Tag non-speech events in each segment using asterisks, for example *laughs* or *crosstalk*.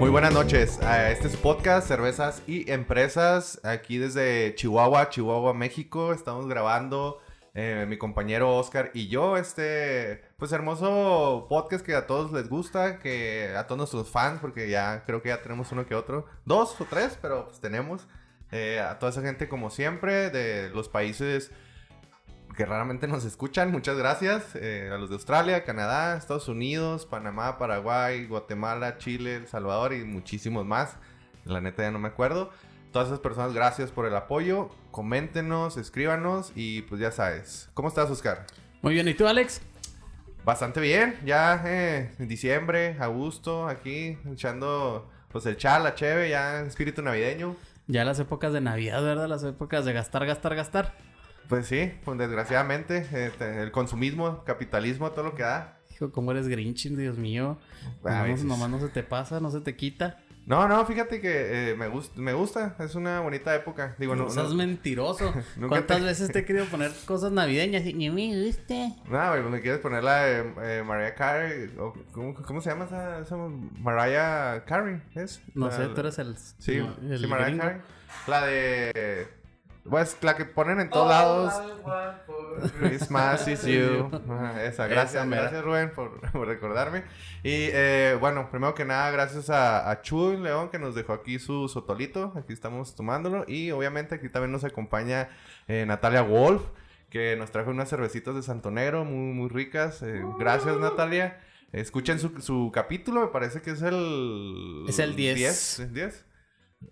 Muy buenas noches. a Este es podcast Cervezas y Empresas aquí desde Chihuahua, Chihuahua, México. Estamos grabando eh, mi compañero Oscar y yo, este, pues hermoso podcast que a todos les gusta, que a todos nuestros fans, porque ya creo que ya tenemos uno que otro, dos o tres, pero pues tenemos eh, a toda esa gente como siempre de los países que raramente nos escuchan, muchas gracias, eh, a los de Australia, Canadá, Estados Unidos, Panamá, Paraguay, Guatemala, Chile, El Salvador y muchísimos más, la neta ya no me acuerdo todas esas personas, gracias por el apoyo. Coméntenos, escríbanos y pues ya sabes. ¿Cómo estás, Oscar? Muy bien, ¿y tú, Alex? Bastante bien, ya eh, en diciembre, a gusto, aquí echando pues el chal, la cheve, ya espíritu navideño. Ya las épocas de Navidad, ¿verdad? Las épocas de gastar, gastar, gastar. Pues sí, pues desgraciadamente, este, el consumismo, capitalismo, todo lo que da. Hijo, ¿cómo eres Grinch, Dios mío? Nomás, nomás no se te pasa, no se te quita. No, no, fíjate que eh, me, gusta, me gusta, es una bonita época. Digo, no, no seas mentiroso. *laughs* ¿Cuántas veces te he querido poner cosas navideñas y ni me guste? No, güey, me quieres poner la de eh, Mariah Carey, ¿cómo, ¿cómo, se llama esa, esa, Mariah Carey? ¿Es? No sé, tú eres el... Sí, sí Mariah Carey. La de pues la que ponen en todos lados. Christmas is you. Esa, gracias, gracias Rubén por, recordarme. Y eh, bueno, primero que nada, gracias a, a Chuy León que nos dejó aquí su sotolito. Aquí estamos tomándolo. Y obviamente aquí también nos acompaña eh, Natalia Wolf, que nos trajo unas cervecitas de Santo Negro muy, muy ricas. Eh, gracias, Natalia. Escuchen su, su, capítulo, me parece que es el... Es el 10. ¿El 10?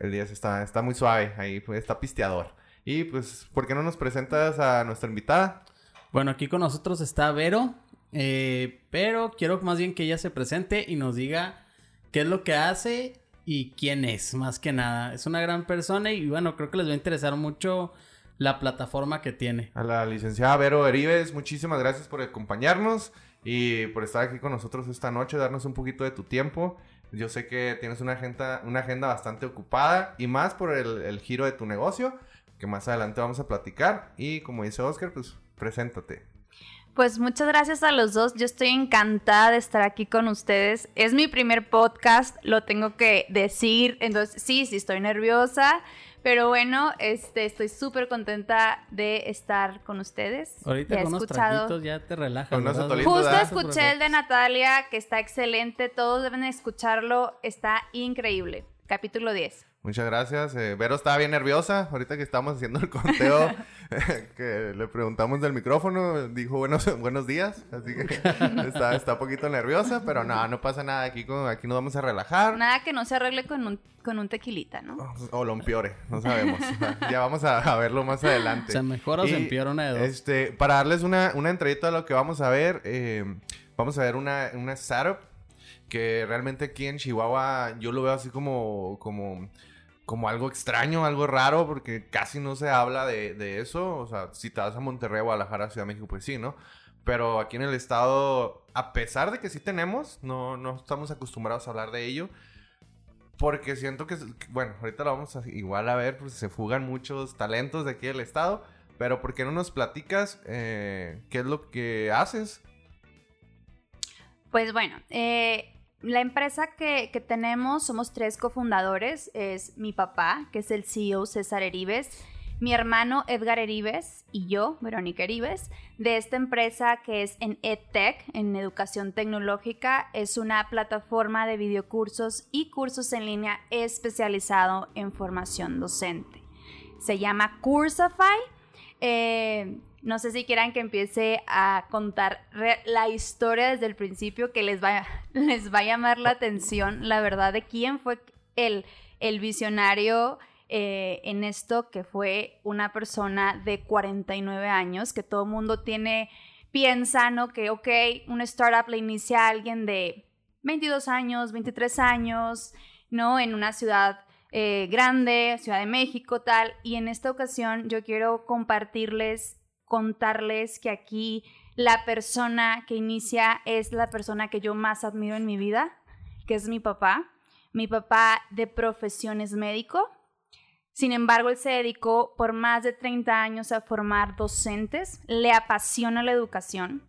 El 10 está, está muy suave, ahí pues, está pisteador. Y pues, ¿por qué no nos presentas a nuestra invitada? Bueno, aquí con nosotros está Vero, eh, pero quiero más bien que ella se presente y nos diga qué es lo que hace y quién es, más que nada. Es una gran persona y bueno, creo que les va a interesar mucho la plataforma que tiene. A la licenciada Vero Erives, muchísimas gracias por acompañarnos y por estar aquí con nosotros esta noche, darnos un poquito de tu tiempo. Yo sé que tienes una agenda, una agenda bastante ocupada y más por el, el giro de tu negocio que más adelante vamos a platicar. Y como dice Oscar, pues preséntate. Pues muchas gracias a los dos. Yo estoy encantada de estar aquí con ustedes. Es mi primer podcast, lo tengo que decir. Entonces, sí, sí, estoy nerviosa. Pero bueno, este, estoy súper contenta de estar con ustedes. Ahorita con escuchado... unos ya te relajas. Justo escuché el de Natalia, que está excelente. Todos deben escucharlo. Está increíble. Capítulo 10. Muchas gracias. Eh, Vero estaba bien nerviosa. Ahorita que estamos haciendo el conteo, *laughs* que le preguntamos del micrófono, dijo buenos, *laughs* buenos días. Así que está, está un poquito nerviosa, pero no, no pasa nada. Aquí, con, aquí nos vamos a relajar. Nada que no se arregle con un, con un tequilita, ¿no? O, lo empeore, no sabemos. *laughs* ya vamos a, verlo más adelante. ¿Se mejora o se empeora una de dos? Este, para darles una, una entradita a lo que vamos a ver, eh, vamos a ver una, una setup que realmente aquí en Chihuahua yo lo veo así como, como como algo extraño, algo raro, porque casi no se habla de, eso. O sea, si te vas a Monterrey, Guadalajara, Ciudad de México, pues sí, ¿no? Pero aquí en el estado, a pesar de que sí tenemos, no, no estamos acostumbrados a hablar de ello. Porque siento que, bueno, ahorita lo vamos a igual a ver, pues se fugan muchos talentos de aquí del estado. Pero ¿por qué no nos platicas eh, qué es lo que haces? Pues bueno, eh, la empresa que, tenemos, somos tres cofundadores, es mi papá, que es el CEO César Eribes, mi hermano Edgar Eribes y yo, Verónica Eribes, de esta empresa que es en EdTech, en Educación Tecnológica, es una plataforma de videocursos y cursos en línea especializado en formación docente. Se llama Cursify. Eh, No sé si quieran que empiece a contar la historia desde el principio que les va, *laughs* les va a llamar la atención, la verdad, de quién fue el, el visionario eh, en esto, que fue una persona de 49 años, que todo el mundo tiene, piensa, ¿no? Que, ok, una startup le inicia alguien de 22 años, 23 años, ¿no? En una ciudad eh, grande, Ciudad de México, tal. Y en esta ocasión yo quiero compartirles, contarles que aquí la persona que inicia es la persona que yo más admiro en mi vida, que es mi papá. Mi papá de profesión es médico. Sin embargo, él se dedicó por más de 30 años a formar docentes, le apasiona la educación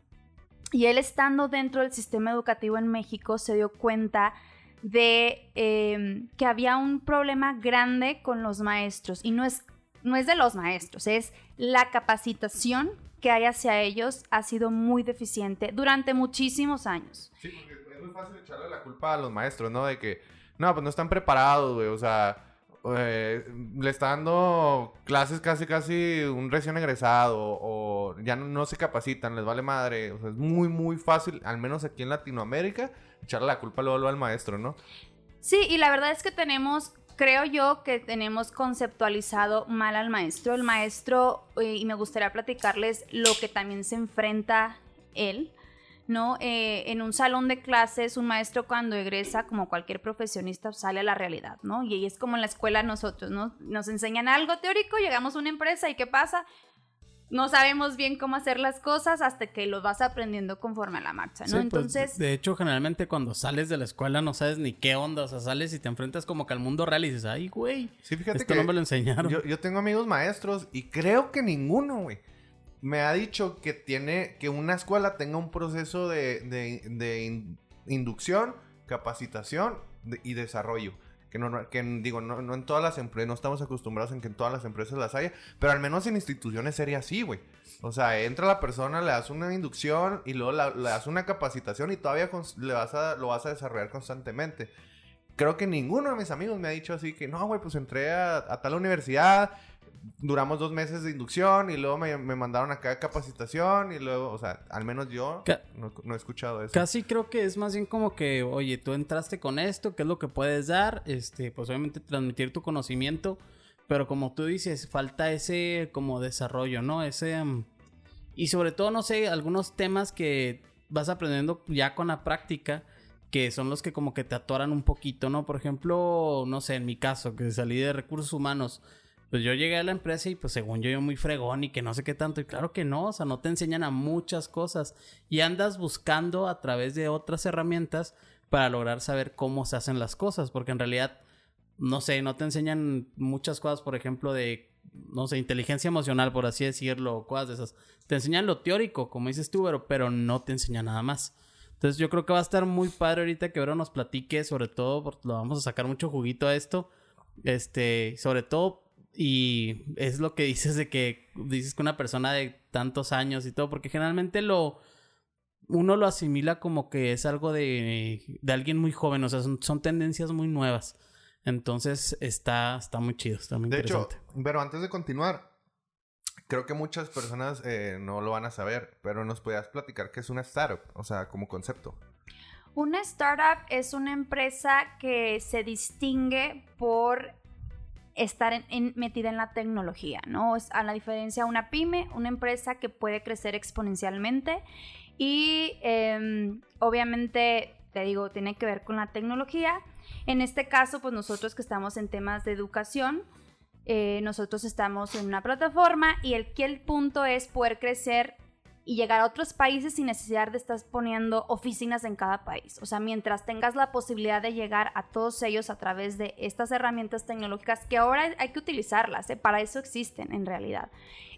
y él estando dentro del sistema educativo en México se dio cuenta de em, que había un problema grande con los maestros y no es, no es de los maestros, es la capacitación que hay hacia ellos ha sido muy deficiente durante muchísimos años. Sí, porque es muy fácil echarle la culpa a los maestros, ¿no? De que, no, pues no están preparados, güey, o sea eh, le está dando clases casi casi un recién egresado o ya no, se capacitan, les vale madre. O sea, es muy, muy fácil, al menos aquí en Latinoamérica, echarle la culpa luego al maestro, ¿no? Sí, y la verdad es que tenemos, creo yo que tenemos conceptualizado mal al maestro. El maestro, eh, y me gustaría platicarles lo que también se enfrenta él ¿no? Eh, en un salón de clases, un maestro cuando egresa, como cualquier profesionista, sale a la realidad, ¿no? Y es como en la escuela nosotros, ¿no? Nos enseñan algo teórico, llegamos a una empresa y ¿qué pasa? No sabemos bien cómo hacer las cosas hasta que lo vas aprendiendo conforme a la marcha, ¿no? Pues, Entonces... de hecho, generalmente cuando sales de la escuela no sabes ni qué onda, o sea, sales y te enfrentas como que al mundo real y dices, ay, güey, sí, fíjate esto no me lo enseñaron. Yo, yo tengo amigos maestros y creo que ninguno, güey me ha dicho que tiene que una escuela tenga un proceso de, inducción, capacitación y desarrollo. Que, no, digo, no, en todas las empresas, no estamos acostumbrados en que en todas las empresas las haya, pero al menos en instituciones sería así, güey. O sea, entra la persona, le das una inducción y luego le das una capacitación y todavía le vas a, lo vas a desarrollar constantemente. Creo que ninguno de mis amigos me ha dicho así que, no, güey, pues entré a, a tal universidad, duramos dos meses de inducción y luego me, mandaron acá de capacitación y luego, o sea, al menos yo no, he escuchado eso. Casi creo que es más bien como que, oye, tú entraste con esto, ¿qué es lo que puedes dar? Este, pues obviamente transmitir tu conocimiento, pero como tú dices, falta ese como desarrollo, ¿no? Ese... Mm, y sobre todo, no sé, algunos temas que vas aprendiendo ya con la práctica que son los que como que te atoran un poquito, ¿no? Por ejemplo, no sé, en mi caso, que salí de recursos humanos, pues yo llegué a la empresa y pues según yo yo muy fregón y que no sé qué tanto y claro que no, o sea, no te enseñan a muchas cosas y andas buscando a través de otras herramientas para lograr saber cómo se hacen las cosas, porque en realidad no sé, no te enseñan muchas cosas, por ejemplo, de no sé, inteligencia emocional, por así decirlo, cosas de esas. Te enseñan lo teórico, como dices tú, pero, pero no te enseñan nada más. Entonces yo creo que va a estar muy padre ahorita que Vero nos platique, sobre todo, porque lo vamos a sacar mucho juguito a esto. Este, sobre todo y es lo que dices de que dices que una persona de tantos años y todo, porque generalmente lo uno lo asimila como que es algo de, de alguien muy joven, o sea, son, tendencias muy nuevas. Entonces está, está muy chido, está muy de interesante. Hecho, pero antes de continuar, creo que muchas personas eh, no lo van a saber, pero nos podías platicar qué es una startup, o sea, como concepto. Una startup es una empresa que se distingue por estar metida en la tecnología, ¿no? A la diferencia de una pyme, una empresa que puede crecer exponencialmente y em, obviamente, te digo, tiene que ver con la tecnología. En este caso, pues nosotros que estamos en temas de educación, eh, nosotros estamos en una plataforma y el el punto es poder crecer y llegar a otros países sin necesidad de estar poniendo oficinas en cada país. O sea, mientras tengas la posibilidad de llegar a todos ellos a través de estas herramientas tecnológicas que ahora hay que utilizarlas, ¿eh? para eso existen en realidad.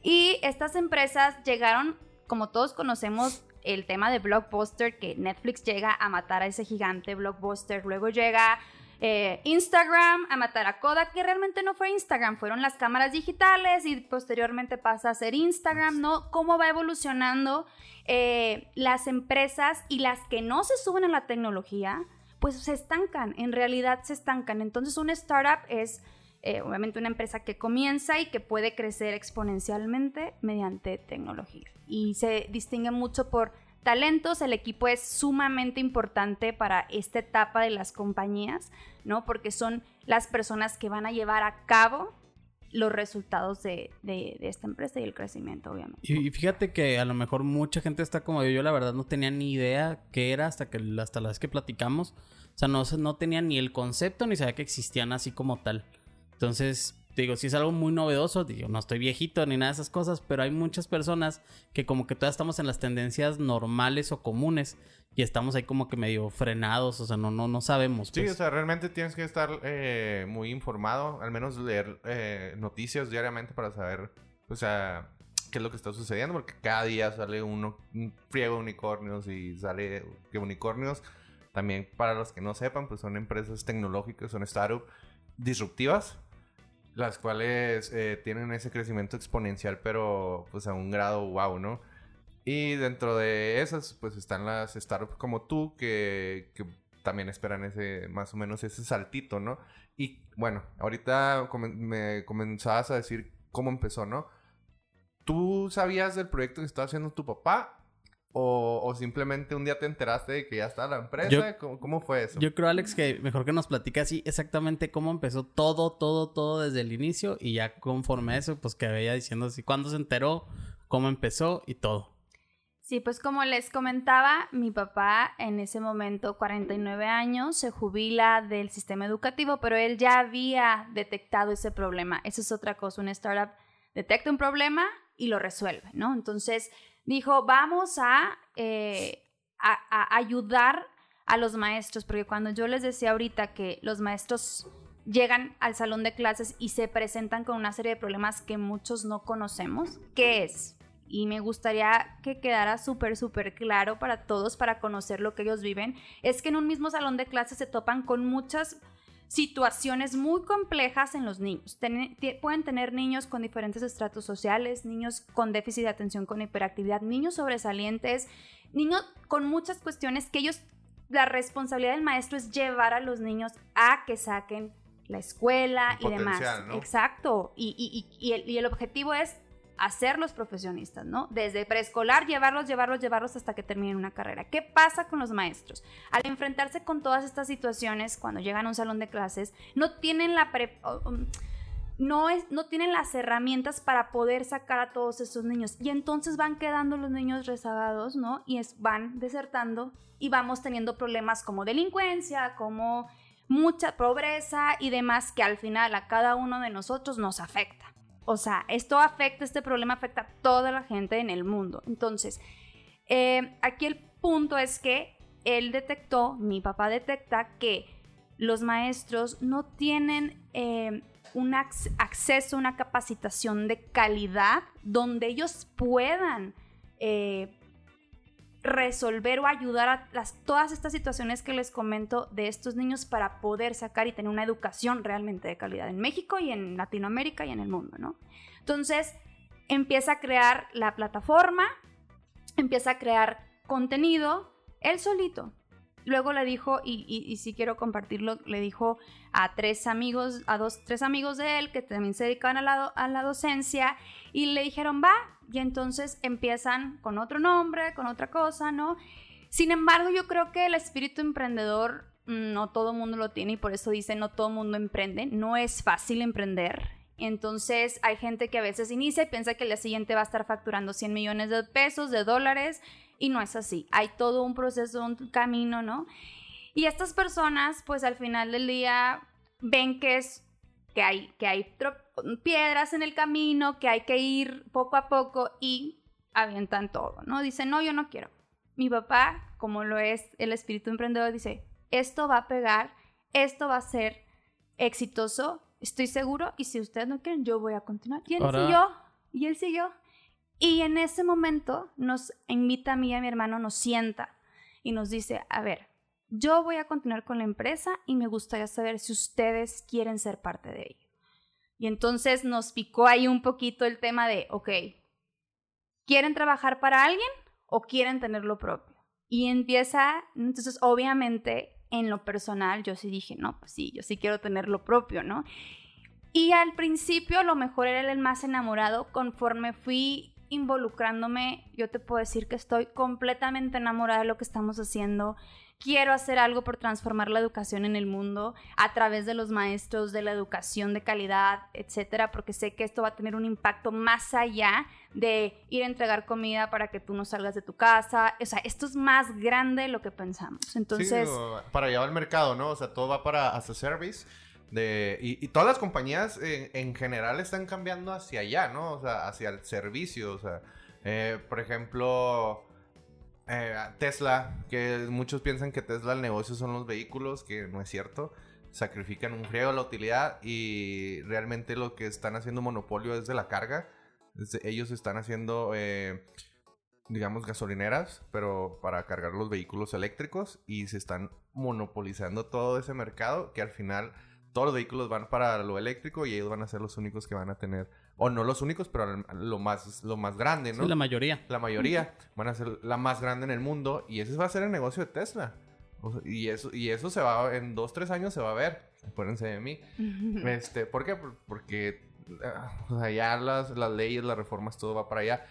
Y estas empresas llegaron, como todos conocemos, el tema de Blockbuster, que Netflix llega a matar a ese gigante Blockbuster, luego llega eh, Instagram a matar a Kodak, que realmente no fue Instagram, fueron las cámaras digitales y posteriormente pasa a ser Instagram, ¿no? Cómo va evolucionando eh, las empresas y las que no se suben a la tecnología, pues se estancan, en realidad se estancan. Entonces una startup es eh, obviamente una empresa que comienza y que puede crecer exponencialmente mediante tecnología. Y se distingue mucho por talentos, el equipo es sumamente importante para esta etapa de las compañías, ¿no? Porque son las personas que van a llevar a cabo los resultados de, esta empresa y el crecimiento, obviamente. Y, fíjate que a lo mejor mucha gente está como yo, yo la verdad no tenía ni idea qué era hasta que hasta la vez que platicamos. O sea, no, no tenía ni el concepto ni sabía que existían así como tal. Entonces, digo, si es algo muy novedoso, digo, no estoy viejito ni nada de esas cosas, pero hay muchas personas que como que todavía estamos en las tendencias normales o comunes y estamos ahí como que medio frenados, o sea, no, no, no sabemos. Sí, pues. o sea, realmente tienes que estar eh, muy informado, al menos leer eh, noticias diariamente para saber, o sea, qué es lo que está sucediendo, porque cada día sale uno, un friego de unicornios y sale que unicornios, también para los que no sepan, pues son empresas tecnológicas, son startups disruptivas las cuales eh, tienen ese crecimiento exponencial, pero pues a un grado wow, ¿no? Y dentro de esas, pues están las startups como tú, que, que también esperan ese, más o menos ese saltito, ¿no? Y bueno, ahorita me comenzabas a decir cómo empezó, ¿no? ¿Tú sabías del proyecto que estaba haciendo tu papá o, simplemente un día te enteraste de que ya está la empresa? ¿Cómo, fue eso? Yo creo, Alex, que mejor que nos platique así exactamente cómo empezó todo, todo, todo desde el inicio y ya conforme a eso, pues que vaya diciendo así cuándo se enteró, cómo empezó y todo. Sí, pues como les comentaba, mi papá en ese momento, 49 años, se jubila del sistema educativo, pero él ya había detectado ese problema. Esa es otra cosa, una startup detecta un problema y lo resuelve, ¿no? Entonces, dijo, vamos eh, a, a, ayudar a los maestros, porque cuando yo les decía ahorita que los maestros llegan al salón de clases y se presentan con una serie de problemas que muchos no conocemos, ¿qué es? Y me gustaría que quedara súper, súper claro para todos, para conocer lo que ellos viven, es que en un mismo salón de clases se topan con muchas situaciones muy complejas en los niños. pueden tener niños con diferentes estratos sociales, niños con déficit de atención con hiperactividad, niños sobresalientes, niños con muchas cuestiones que ellos, la responsabilidad del maestro es llevar a los niños a que saquen la escuela y demás. Exacto. Y, y el objetivo es hacerlos profesionistas, ¿no? Desde preescolar, llevarlos, llevarlos, llevarlos hasta que terminen una carrera. ¿Qué pasa con los maestros? Al enfrentarse con todas estas situaciones, cuando llegan a un salón de clases, no tienen la no, es, no tienen las herramientas para poder sacar a todos estos niños. Y entonces van quedando los niños rezagados, ¿no? Y es, van desertando y vamos teniendo problemas como delincuencia, como mucha pobreza y demás que al final a cada uno de nosotros nos afecta. O sea, esto afecta, este problema afecta a toda la gente en el mundo. Entonces, eh, aquí el punto es que él detectó, mi papá detecta que los maestros no tienen eh, un acceso, una capacitación de calidad donde ellos puedan eh, resolver o ayudar a todas estas situaciones que les comento de estos niños para poder sacar y tener una educación realmente de calidad en México y en Latinoamérica y en el mundo, ¿no? Entonces, empieza a crear la plataforma, empieza a crear contenido, él solito. Luego le dijo, y, si quiero compartirlo, le dijo a tres amigos, a dos, tres amigos de él que también se dedicaban a la, a la docencia, y le dijeron, va, y entonces empiezan con otro nombre, con otra cosa, ¿no? Sin embargo, yo creo que el espíritu emprendedor mm, no todo mundo lo tiene y por eso dice no todo mundo emprende. No es fácil emprender. Entonces hay gente que a veces inicia y piensa que el día siguiente va a estar facturando 100 millones de pesos, de dólares, y no es así. Hay todo un proceso, un camino, ¿no? Y estas personas, pues al final del día, ven que es que hay, que hay piedras en el camino, que hay que ir poco a poco y avientan todo, ¿no? Dicen, no, yo no quiero. Mi papá, como lo es el espíritu emprendedor, dice, esto va a pegar, esto va a ser exitoso, estoy seguro, y si ustedes no quieren, yo voy a continuar. Y él siguió, y él siguió. Y en ese momento nos invita a mí y a mi hermano, nos sienta y nos dice, a ver, yo voy a continuar con la empresa y me gustaría saber si ustedes quieren ser parte de ello. Y entonces nos picó ahí un poquito el tema de, ok, ¿quieren trabajar para alguien o quieren tener lo propio? Y empieza, entonces obviamente en lo personal yo sí dije, no, pues sí, yo sí quiero tener lo propio, ¿no? Y al principio lo mejor era el más enamorado. Conforme fui involucrándome, yo te puedo decir que estoy completamente enamorada de lo que estamos haciendo. Quiero hacer algo por transformar la educación en el mundo a través de los maestros, de la educación de calidad, etcétera, porque sé que esto va a tener un impacto más allá de ir a entregar comida para que tú no salgas de tu casa. O sea, esto es más grande de lo que pensamos. Entonces. para llevar al mercado, ¿no? O sea, todo va para as a service. Y, todas las compañías en general están cambiando hacia allá, ¿no? O sea, hacia el servicio. O sea, eh, por ejemplo, eh, Tesla, que muchos piensan que Tesla el negocio son los vehículos, que no es cierto. Sacrifican un friego la utilidad y realmente lo que están haciendo monopolio es de la carga. ellos están haciendo, eh, digamos, gasolineras, pero para cargar los vehículos eléctricos y se están monopolizando todo ese mercado que al final todos los vehículos van para lo eléctrico y ellos van a ser los únicos que van a tener, o no los únicos, pero lo más, lo más grande, ¿no? Sí, la mayoría. La mayoría van a ser la más grande en el mundo y ese va a ser el negocio de Tesla. y eso, y eso se va, en dos, tres años se va a ver. Acuérdense de mí. *laughs* este, ¿Por qué? Porque ah, ya las, las leyes, las reformas, todo va para allá.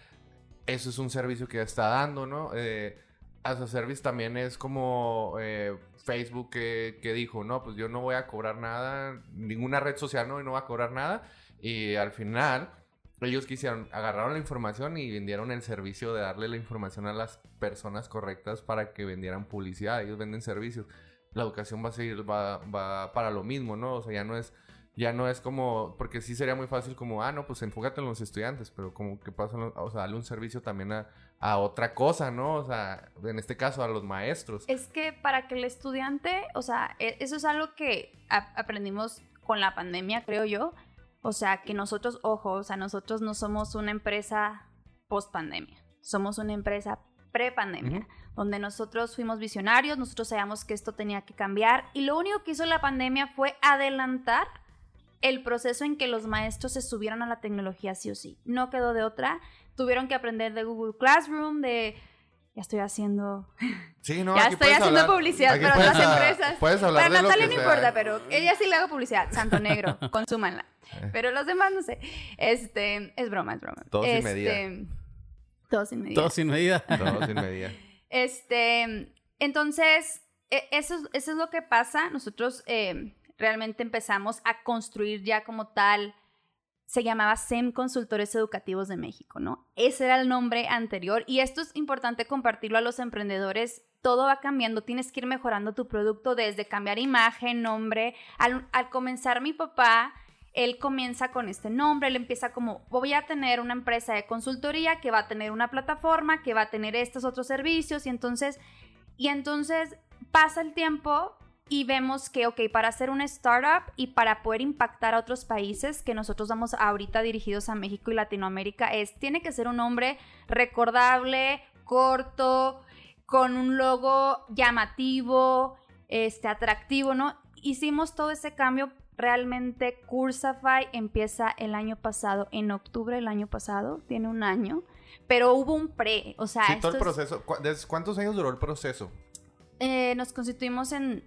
Eso es un servicio que está dando, ¿no? Eh, as a service también es como eh, Facebook que, dijo, no, pues yo no voy a cobrar nada, ninguna red social no, y no va a cobrar nada. Y al final, ellos quisieron, agarraron la información y vendieron el servicio de darle la información a las personas correctas para que vendieran publicidad. Ellos venden servicios. La educación va a seguir, va, va para lo mismo, ¿no? O sea, ya no es ya no es como, porque sí sería muy fácil como, ah, no, pues enfócate en los estudiantes, pero como que pasa, o sea, darle un servicio también a, a otra cosa, ¿no? O sea, en este caso a los maestros. Es que para que el estudiante, o sea, e, eso es algo que aprendimos con la pandemia, creo yo. O sea, que nosotros, ojo, o sea, nosotros no somos una empresa post pandemia, somos una empresa pre-pandemia, donde nosotros fuimos visionarios, nosotros sabíamos que esto tenía que cambiar y lo único que hizo la pandemia fue adelantar el proceso en que los maestros se subieron a la tecnología sí o sí. No quedó de otra tuvieron que aprender de Google Classroom, de ya estoy haciendo. *laughs* Sí, no, ya estoy haciendo publicidad para otras empresas. Puedes hablar para de Natalia no importa, pero *laughs* ella sí le hago publicidad. Santo Negro, *laughs* consúmanla. Eh. Pero los demás no sé. Este, es broma, es broma. Todo sin medida. Todo sin medida. Todo sin medida. Todo sin medida. Este, entonces, e, eso, eso es lo que pasa. Nosotros eh, realmente empezamos a construir ya como tal se llamaba SEM Consultores Educativos de México, ¿no? Ese era el nombre anterior y esto es importante compartirlo a los emprendedores. Todo va cambiando, tienes que ir mejorando tu producto desde cambiar imagen, nombre. Al, comenzar mi papá, él comienza con este nombre, él empieza como, voy a tener una empresa de consultoría que va a tener una plataforma, que va a tener estos otros servicios y entonces, y entonces pasa el tiempo y vemos que, ok, para hacer una startup y para poder impactar a otros países que nosotros vamos ahorita dirigidos a México y Latinoamérica, es, tiene que ser un nombre recordable, corto, con un logo llamativo, este, atractivo, ¿no? Hicimos todo ese cambio. Realmente Cursafy empieza el año pasado, en octubre del año pasado, tiene un año, pero hubo un pre, o sea... Sí, todo el proceso. ¿Cuántos años duró el proceso? Eh, nos constituimos en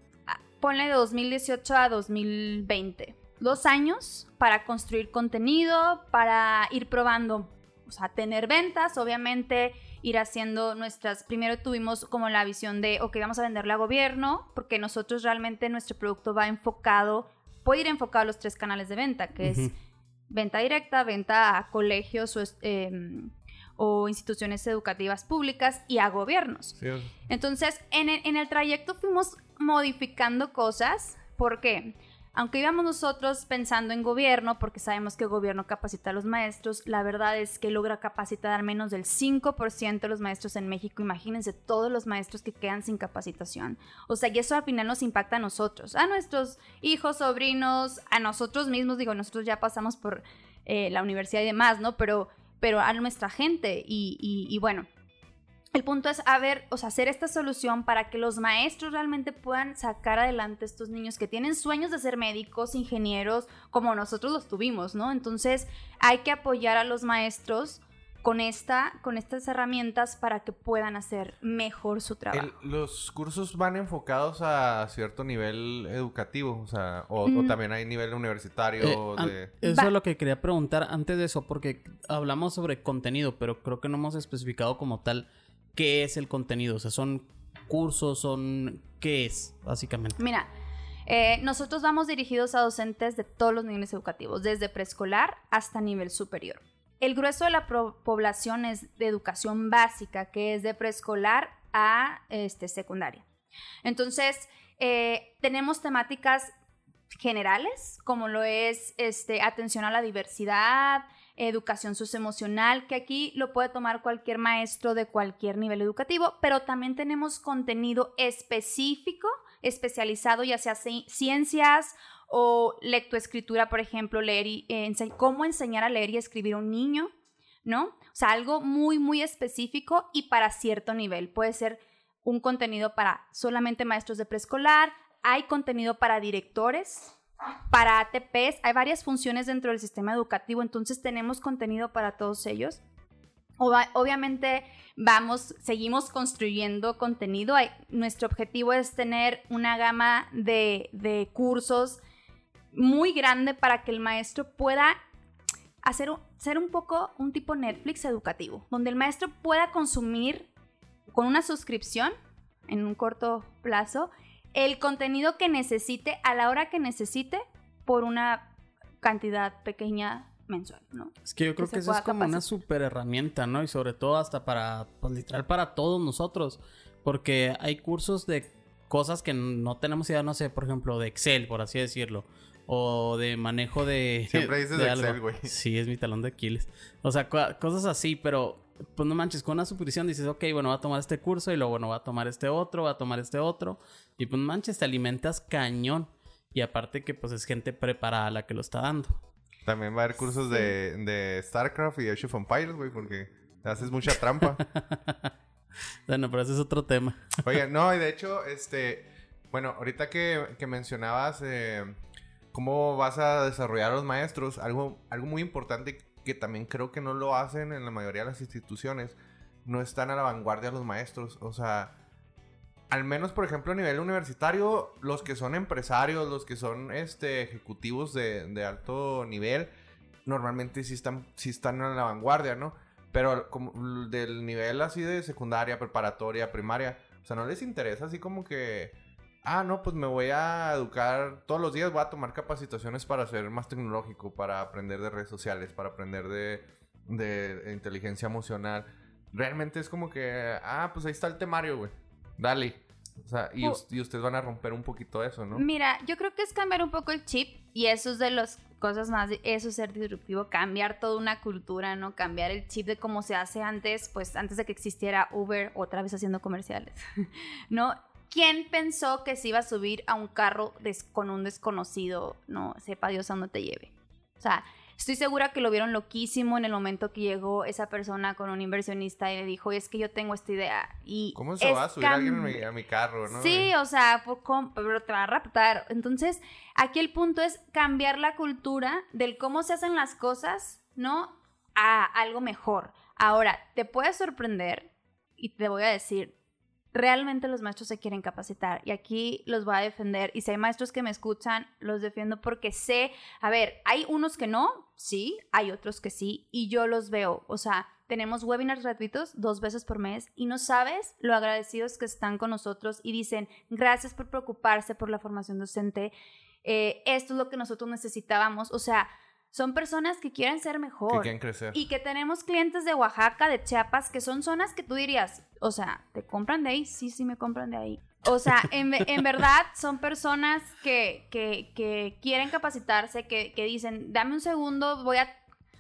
ponle de 2018 a 2020. Dos años para construir contenido, para ir probando, o sea, tener ventas, obviamente ir haciendo nuestras, primero tuvimos como la visión de, ok, vamos a venderle a gobierno, porque nosotros realmente nuestro producto va enfocado, puede ir enfocado a los tres canales de venta, que es venta directa, venta a colegios o, em, o instituciones educativas públicas y a gobiernos. Entonces, en en el trayecto fuimos modificando cosas. porque Aunque íbamos nosotros pensando en gobierno, porque sabemos que el gobierno capacita a los maestros, la verdad es que logra capacitar al menos del 5% de los maestros en México. Imagínense todos los maestros que quedan sin capacitación. O sea, y eso al final nos impacta a nosotros, a nuestros hijos, sobrinos, a nosotros mismos. Digo, nosotros ya pasamos por eh, la universidad y demás, ¿no? Pero, pero a nuestra gente. y bueno, el punto es a ver, o sea, hacer esta solución para que los maestros realmente puedan sacar adelante a estos niños que tienen sueños de ser médicos, ingenieros, como nosotros los tuvimos, ¿no? Entonces hay que apoyar a los maestros con, esta, con estas herramientas para que puedan hacer mejor su trabajo. ¿Los cursos van enfocados a cierto nivel educativo? O sea, o, Mm. también hay nivel universitario Eh, de... Eso Va- es lo que quería preguntar antes de eso, porque hablamos sobre contenido, pero creo que no hemos especificado como tal qué es el contenido. O sea, son cursos, son... ¿Qué es, básicamente? Mira, eh, nosotros vamos dirigidos a docentes de todos los niveles educativos, desde preescolar hasta nivel superior. El grueso de la población es de educación básica, que es de preescolar a este, secundaria. Entonces, eh, tenemos temáticas generales, como lo es este, atención a la diversidad, educación socioemocional, que aquí lo puede tomar cualquier maestro de cualquier nivel educativo, pero también tenemos contenido específico, especializado, ya sea ci- ciencias o lectoescritura, por ejemplo, leer y, eh, cómo enseñar a leer y escribir a un niño, ¿no? O sea, algo muy, muy específico y para cierto nivel. Puede ser un contenido para solamente maestros de preescolar, hay contenido para directores, para ATPs, hay varias funciones dentro del sistema educativo, entonces tenemos contenido para todos ellos. Obviamente vamos, seguimos construyendo contenido. Nuestro objetivo es tener una gama de, de cursos muy grande para que el maestro pueda hacer un- ser un poco un tipo Netflix educativo, donde el maestro pueda consumir con una suscripción en un corto plazo el contenido que necesite a la hora que necesite por una cantidad pequeña mensual, ¿no? Es que yo creo que eso es como una super herramienta, ¿no? Y sobre todo hasta para, pues literal, para todos nosotros. Porque hay cursos de cosas que no tenemos idea, no sé, por ejemplo, de Excel, por así decirlo. O de manejo de. Siempre dices de. Excel, güey. Sí, es mi talón de Aquiles. O sea, cosas así, pero. Pues no manches, con una suscripción dices, ok, bueno, voy a tomar este curso y luego, bueno, voy a tomar este otro, voy a tomar este otro. Y pues no manches, te alimentas cañón. Y aparte que pues es gente preparada la que lo está dando. También va a haber cursos Sí. de, de StarCraft y Age of Empires, güey, porque haces mucha trampa. *laughs* Bueno, pero ese es otro tema. Oye, no, y de hecho, este, bueno, ahorita que, que mencionabas eh, cómo vas a desarrollar a los maestros, algo, algo muy importante que también creo que no lo hacen en la mayoría de las instituciones, no están a la vanguardia los maestros, o sea, al menos por ejemplo a nivel universitario, los que son empresarios, los que son este, ejecutivos de, de alto nivel, normalmente sí están, sí están a la vanguardia, ¿no? Pero como del nivel así de secundaria, preparatoria, primaria, o sea, no les interesa así como que, ah, no, pues me voy a educar todos los días, voy a tomar capacitaciones para ser más tecnológico, para aprender de redes sociales, para aprender de, de inteligencia emocional. Realmente es como que, ah, pues ahí está el temario, güey. Dale. O sea, y, Oh. y ustedes van a romper un poquito eso, ¿no? Mira, yo creo que es cambiar un poco el chip y eso es de las cosas más, eso es ser disruptivo, cambiar toda una cultura, ¿no? Cambiar el chip de cómo se hace antes, pues antes de que existiera Uber otra vez haciendo comerciales, *laughs* ¿no? ¿Quién pensó que se iba a subir a un carro con un desconocido, no? Sepa Dios a dónde te lleve. O sea, estoy segura que lo vieron loquísimo en el momento que llegó esa persona con un inversionista y le dijo, es que yo tengo esta idea. Y ¿Cómo se va a subir alguien a mi, a mi carro, no? Sí, o sea, por pero te va a raptar. Entonces, aquí el punto es cambiar la cultura del cómo se hacen las cosas, ¿no? A algo mejor. Ahora, te puede sorprender y te voy a decir, realmente los maestros se quieren capacitar y aquí los voy a defender y si hay maestros que me escuchan, los defiendo porque sé, a ver, hay unos que no, sí, hay otros que sí y yo los veo, o sea, tenemos webinars gratuitos dos veces por mes y no sabes lo agradecidos que están con nosotros y dicen gracias por preocuparse por la formación docente, eh, esto es lo que nosotros necesitábamos, o sea, son personas que quieren ser Que mejor. quieren crecer. Y que tenemos clientes de Oaxaca, de Chiapas, que son zonas que tú dirías, o sea, ¿te compran de ahí? Sí, sí, me compran de ahí. O sea, *laughs* en, en verdad son personas que, que, que quieren capacitarse, que, que dicen, dame un segundo, voy a,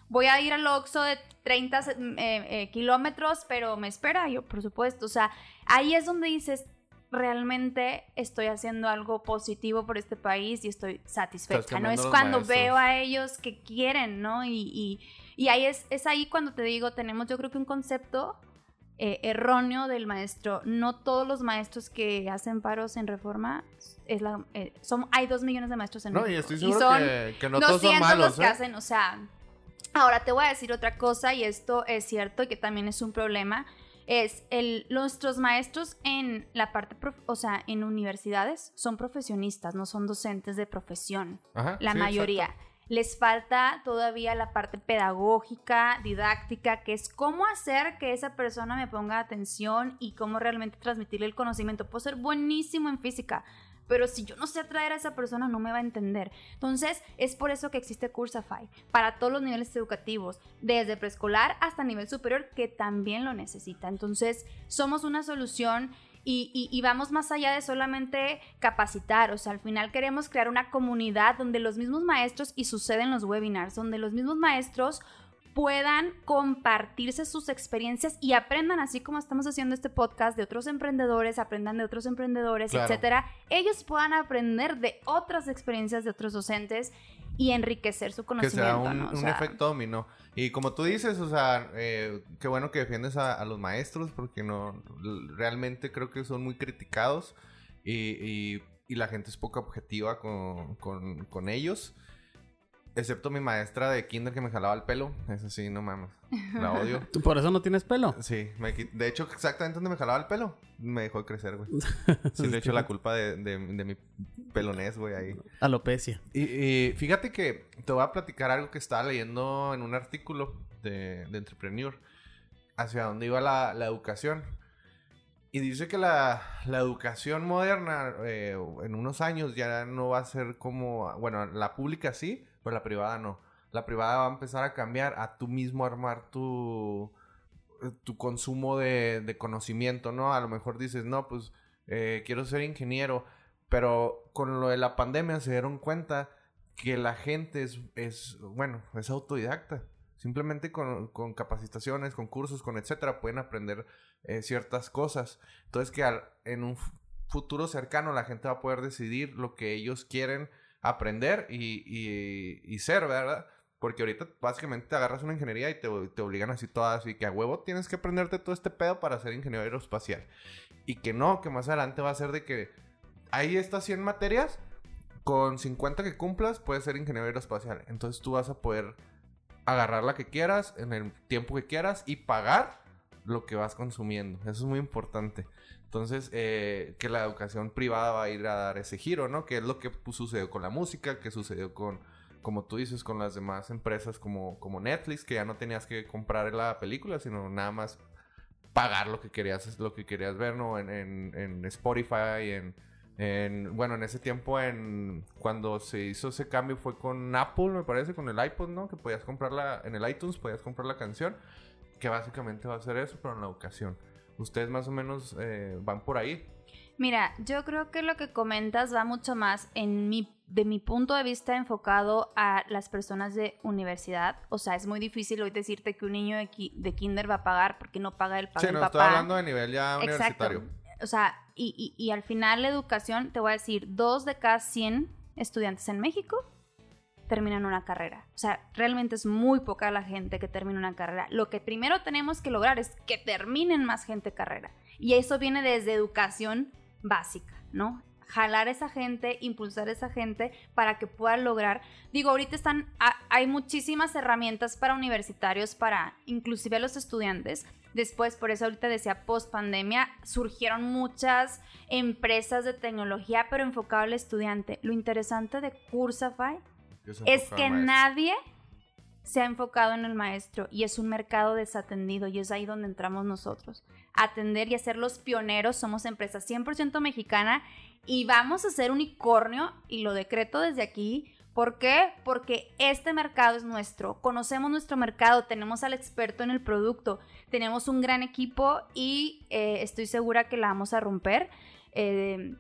voy a ir al Oxxo de 30 eh, eh, kilómetros, pero me espera, yo, por supuesto. O sea, ahí es donde dices, realmente estoy haciendo algo positivo por este país y estoy satisfecha. No es cuando maestros. veo a ellos que quieren, ¿no? Y, y, y ahí es, es ahí cuando te digo, tenemos yo creo que un concepto eh, erróneo del maestro. No todos los maestros que hacen paros en reforma, es la, eh, son, hay dos millones de maestros en No, y México. estoy seguro son que, que no todos son 200 malos, los que ¿eh? hacen, o sea, Ahora te voy a decir otra cosa y esto es cierto y que también es un problema. Es el, nuestros maestros en la parte, o sea, en universidades son profesionistas, no son docentes de profesión. la mayoría. Les falta todavía la parte pedagógica, didáctica, que es cómo hacer que esa persona me ponga atención y cómo realmente transmitirle el conocimiento. Puedo ser buenísimo en física, pero si yo no sé atraer a esa persona no me va a entender. Entonces, es por eso que existe Cursafy, para todos los niveles educativos, desde preescolar hasta nivel superior, que también lo necesita. Entonces, somos una solución y, y, vamos más allá de solamente capacitar, o sea, al final queremos crear una comunidad donde los mismos maestros, y suceden los webinars, donde los mismos maestros puedan compartirse sus experiencias y aprendan, así como estamos haciendo este podcast de otros emprendedores, aprendan de otros emprendedores, etcétera. Ellos puedan aprender de otras experiencias de otros docentes y enriquecer su conocimiento. Que sea un, efecto dominó. Y como tú dices, o sea, eh, qué bueno que defiendes a, los maestros porque no realmente creo que son muy criticados y, la gente es poco objetiva con, con ellos. Excepto mi maestra de kinder que me jalaba el pelo. Eso sí, no mames. La *laughs* odio. ¿Tú por eso no tienes pelo? Sí. de hecho, exactamente donde me jalaba el pelo, me dejó de crecer, güey. *laughs* Sí, le hecho la culpa de, de, mi pelonés, güey, ahí. Alopecia. Y, y, fíjate que te voy a platicar algo que estaba leyendo en un artículo de, de Entrepreneur. Hacia dónde iba la, la educación. Y dice que la, la educación moderna eh, en unos años ya no va a ser como... Bueno, la pública sí pero la privada no. La privada va a empezar a cambiar a tú mismo armar tu, tu consumo de, conocimiento, ¿no? A lo mejor dices, no, pues eh, quiero ser ingeniero, pero con lo de la pandemia se dieron cuenta que la gente es, es bueno, es autodidacta. Simplemente con, con, capacitaciones, con cursos, con etcétera, pueden aprender eh, ciertas cosas. Entonces que en un futuro cercano la gente va a poder decidir lo que ellos quieren aprender y, ser, ¿verdad? Porque ahorita básicamente te agarras una ingeniería y te, obligan así todas y que a huevo tienes que aprenderte todo este pedo para ser ingeniero aeroespacial. Y que no, que más adelante va a ser de que hay estas 100 materias, con 50 que cumplas puedes ser ingeniero aeroespacial. Entonces tú vas a poder agarrar la que quieras en el tiempo que quieras y pagar lo que vas consumiendo. Eso es muy importante. Entonces, eh, que la educación privada va a ir a dar ese giro, ¿no? Que es lo que sucedió con la música, que sucedió con, como tú dices, con las demás empresas como, como Netflix, que ya no tenías que comprar la película, sino nada más pagar lo que querías, lo que querías ver, ¿no? En, en, Spotify, en, en, bueno, en ese tiempo, en cuando se hizo ese cambio fue con Apple, me parece, con el iPod, ¿no? Que podías comprarla en el iTunes, podías comprar la canción, que básicamente va a ser eso, pero en la educación. ¿Ustedes más o menos eh, van por ahí? Mira, yo creo que lo que comentas va mucho más en mi, de mi punto de vista enfocado a las personas de universidad. O sea, es muy difícil hoy decirte que un niño de, de kinder va a pagar porque no paga el pago sí, no, estoy hablando de nivel ya universitario. O sea, y, y, y al final la educación, te voy a decir, dos de cada 100 estudiantes en México terminan una carrera. O sea, realmente es muy poca la gente que termina una carrera. Lo que primero tenemos que lograr es que terminen más gente carrera. Y eso viene desde educación básica, ¿no? jalar a esa gente, impulsar a esa gente para que puedan lograr. Digo, ahorita están, hay muchísimas herramientas para universitarios, para inclusive a los estudiantes. Después, por eso ahorita decía, post pandemia, surgieron muchas empresas de tecnología, pero enfocado al estudiante. Lo interesante de Cursafy es que nadie se ha enfocado en el maestro y es un mercado desatendido y es ahí donde entramos nosotros. Atender y hacer los pioneros, somos empresa 100% mexicana y vamos a ser unicornio y lo decreto desde aquí. ¿Por qué? Porque este mercado es nuestro, conocemos nuestro mercado, tenemos al experto en el producto, tenemos un gran equipo y eh, estoy segura que la vamos a romper. Eh,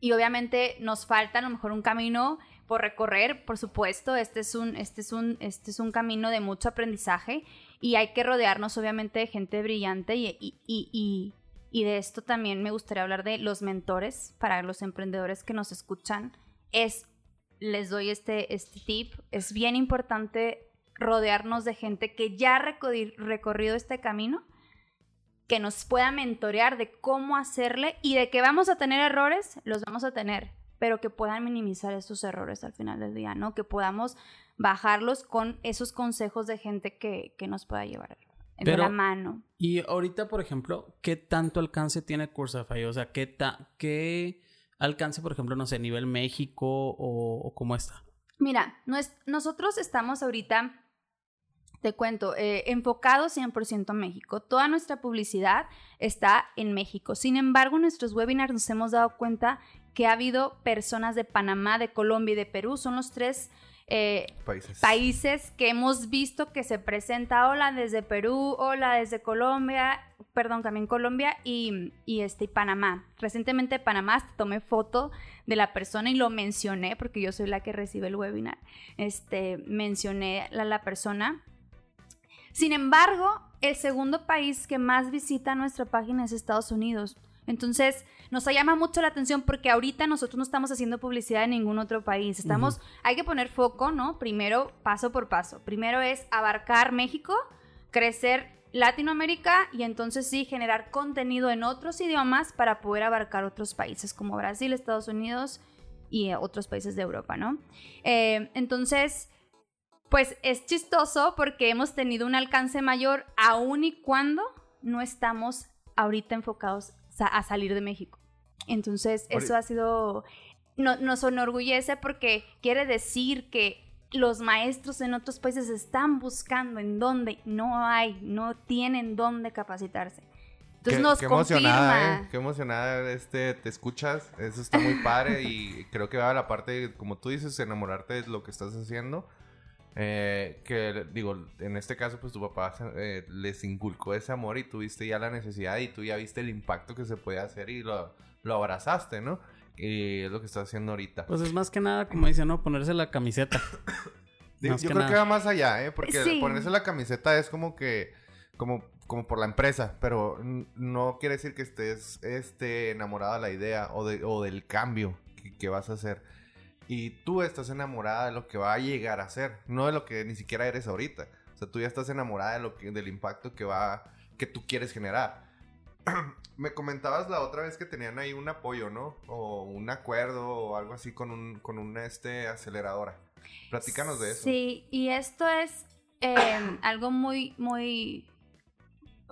y obviamente nos falta a lo mejor un camino por recorrer, por supuesto, este es un, este es un, este es un camino de mucho aprendizaje y hay que rodearnos obviamente de gente brillante y, y, y, de esto también me gustaría hablar de los mentores para los emprendedores que nos escuchan. Es, les doy este, este tip, es bien importante rodearnos de gente que ya ha recorrido este camino, que nos pueda mentorear de cómo hacerle y de que vamos a tener errores, los vamos a tener pero que puedan minimizar esos errores al final del día, ¿no? Que podamos bajarlos con esos consejos de gente que, que nos pueda llevar de la mano. Y ahorita, por ejemplo, ¿qué tanto alcance tiene Cursafy? O sea, ¿qué, ta qué alcance, por ejemplo, no sé, nivel México o, cómo está? Mira, nosotros estamos ahorita, te cuento, eh, enfocados 100% en México. Toda nuestra publicidad está en México. Sin embargo, en nuestros webinars nos hemos dado cuenta que ha habido personas de Panamá, de Colombia y de Perú. Son los tres eh, países. que hemos visto que se presenta, hola desde Perú, hola desde Colombia, perdón, también Colombia y, este, Panamá. Recientemente Panamá tomé foto de la persona y lo mencioné porque yo soy la que recibe el webinar. Este, mencioné a la persona. Sin embargo, el segundo país que más visita nuestra página es Estados Unidos. Entonces, nos llama mucho la atención porque ahorita nosotros no estamos haciendo publicidad en ningún otro país. Estamos, hay que poner foco, ¿no? Primero, paso por paso. Primero es abarcar México, crecer Latinoamérica y entonces sí generar contenido en otros idiomas para poder abarcar otros países como Brasil, Estados Unidos y otros países de Europa, ¿no? Eh, entonces, pues es chistoso porque hemos tenido un alcance mayor aun y cuando no estamos ahorita enfocados a salir de México. Entonces, eso ha sido, no, nos enorgullece porque quiere decir que los maestros en otros países están buscando en dónde no hay, no tienen dónde capacitarse. Entonces nos qué confirma. Emocionada, ¿eh? Qué emocionada este, te escuchas. Eso está muy padre y creo que va a la parte, como tú dices, enamorarte de lo que estás haciendo. Eh, que digo, en este caso, pues tu papá eh, les inculcó ese amor y tuviste ya la necesidad y tú ya viste el impacto que se puede hacer y lo, lo abrazaste, ¿no? Y es lo que estás haciendo ahorita. Pues es más que nada, como dice, ¿no? Ponerse la camiseta. *coughs* yo creo que va más allá, ¿eh? Porque ponerse la camiseta es como que, como, como por la empresa, pero no quiere decir que estés este, enamorada de la idea o, de, o del cambio que, que vas a hacer y tú estás enamorada de lo que va a llegar a ser, no de lo que ni siquiera eres ahorita. O sea, tú ya estás enamorada de lo que, del impacto que va, que tú quieres generar. *clears throat* Me comentabas la otra vez que tenían ahí un apoyo, ¿no? O un acuerdo o algo así con un, con una este, aceleradora. Platícanos de eso. Sí, y esto es em, *clears throat* algo muy, muy,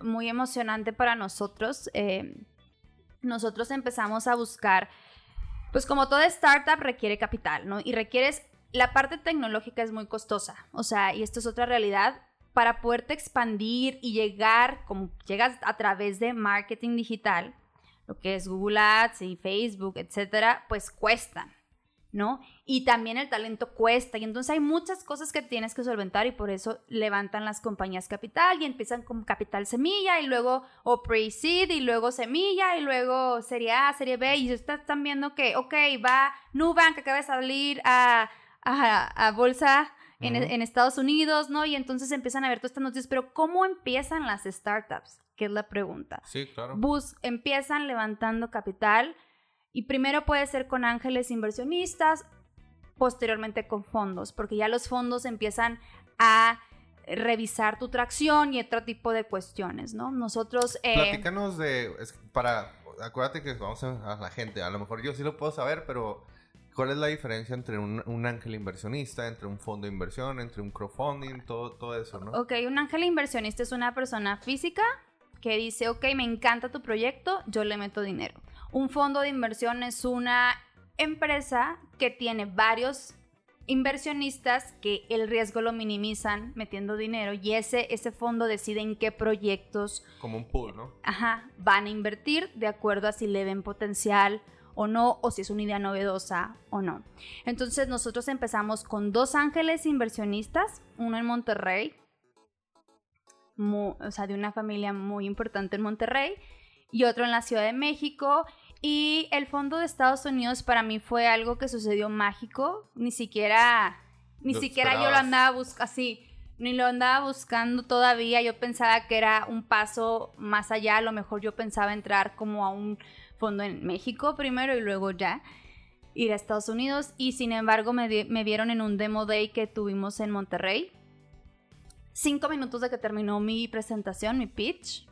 muy emocionante para nosotros. Em, nosotros empezamos a buscar pues como toda startup requiere capital, ¿no? Y requieres, la parte tecnológica es muy costosa, o sea, y esto es otra realidad, para poderte expandir y llegar, como llegas a través de marketing digital, lo que es Google Ads y Facebook, etcétera, pues cuestan. ¿no? Y también el talento cuesta y entonces hay muchas cosas que tienes que solventar y por eso levantan las compañías capital y empiezan con capital semilla y luego o pre-seed y luego semilla y luego serie A, serie B y están viendo que, ok, va Nubank, acaba de salir a, a, bolsa en, en, Estados Unidos, ¿no? Y entonces empiezan a ver todas estas noticias, pero ¿cómo empiezan las startups? Que es la pregunta. Sí, claro. Bus, empiezan levantando capital y primero puede ser con ángeles inversionistas, posteriormente con fondos, porque ya los fondos empiezan a revisar tu tracción y otro tipo de cuestiones, ¿no? Nosotros... Eh... Platícanos de... para... Acuérdate que vamos a, la gente, a lo mejor yo sí lo puedo saber, pero ¿cuál es la diferencia entre un, ángel inversionista, entre un fondo de inversión, entre un crowdfunding, todo, todo eso, ¿no? Ok, un ángel inversionista es una persona física que dice, ok, me encanta tu proyecto, yo le meto dinero. Un fondo de inversión es una empresa que tiene varios inversionistas que el riesgo lo minimizan metiendo dinero y ese, ese fondo decide en qué proyectos... Como un pool, ¿no? Ajá, van a invertir de acuerdo a si le ven potencial o no, o si es una idea novedosa o no. Entonces nosotros empezamos con dos ángeles inversionistas, uno en Monterrey, o sea, de una familia muy importante en Monterrey, y otro en la Ciudad de México. Y el fondo de Estados Unidos para mí fue algo que sucedió mágico. Ni siquiera, ni siquiera yo lo andaba buscando así, ni lo andaba buscando todavía. Yo pensaba que era un paso más allá. A lo mejor yo pensaba entrar como a un fondo en México primero y luego ya ir a Estados Unidos. Y sin embargo me, me vieron en un demo day que tuvimos en Monterrey. Cinco minutos de que terminó mi presentación, mi pitch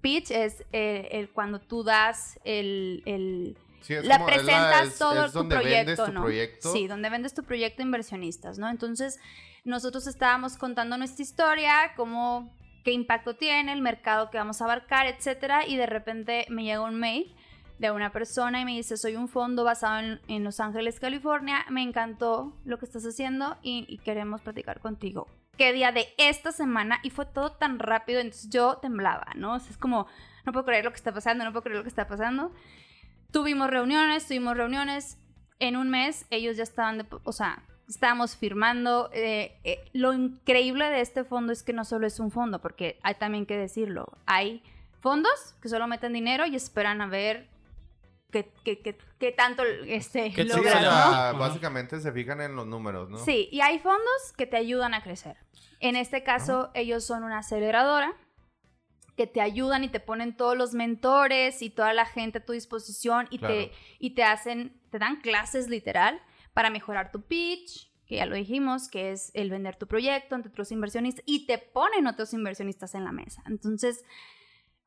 pitch es eh, el, cuando tú das el, Sí, es la como- es la- presentas es- todo es tu donde proyecto, vendes tu ¿no? proyecto. Sí, donde vendes tu proyecto inversionistas, ¿no? Entonces, nosotros estábamos contando nuestra historia, cómo, qué impacto tiene, el mercado que vamos a abarcar, etcétera, y de repente me llega un mail de una persona y me dice, soy un fondo basado en, en Los Ángeles, California, me encantó lo que estás haciendo y, y queremos platicar contigo. ¿Qué día de esta semana? Y fue todo tan rápido, entonces yo temblaba, ¿no? O sea, es como, no puedo creer lo que está pasando, no puedo creer lo que está pasando. Tuvimos reuniones, tuvimos reuniones. En un mes ellos ya estaban, de- o sea, estábamos firmando. eh, eh, lo increíble de este fondo es que no solo es un fondo, porque hay también que decirlo. Hay fondos que solo meten dinero y esperan a ver qué, qué- qué- qué tanto este, Qué Sí, o básicamente se fijan en los números, ¿no? Sí, y hay fondos que te ayudan a crecer. En este caso, ellos son una aceleradora que te ayudan y te ponen todos los mentores y toda la gente a tu disposición y, Claro. te, y te hacen, te dan clases literal para mejorar tu pitch, que ya lo dijimos, que es el vender tu proyecto ante otros inversionistas y te ponen otros inversionistas en la mesa. Entonces,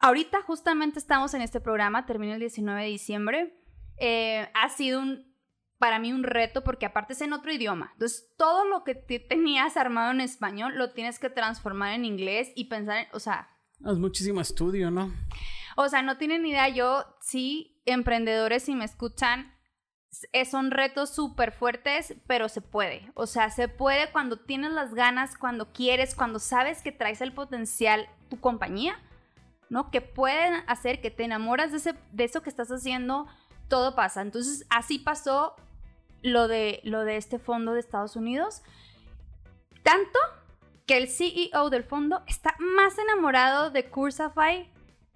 ahorita justamente estamos en este programa, termina el 19 de diciembre. Eh, ha sido un, para mí un reto porque aparte es en otro idioma. Entonces, todo lo que te- tenías armado en español lo tienes que transformar en inglés y pensar en, o sea, Es muchísimo estudio, ¿no? o sea, no tienen idea, yo sí, emprendedores, si me escuchan, s- son retos súper fuertes, pero se puede. O sea, se puede cuando tienes las ganas, cuando quieres, cuando sabes que traes el potencial tu compañía, ¿no? Que pueden hacer que te enamoras de, ese, de eso que estás haciendo, todo pasa. Entonces, así pasó lo de, lo de este fondo de Estados Unidos. Tanto que el CEO del fondo está más enamorado de Cursify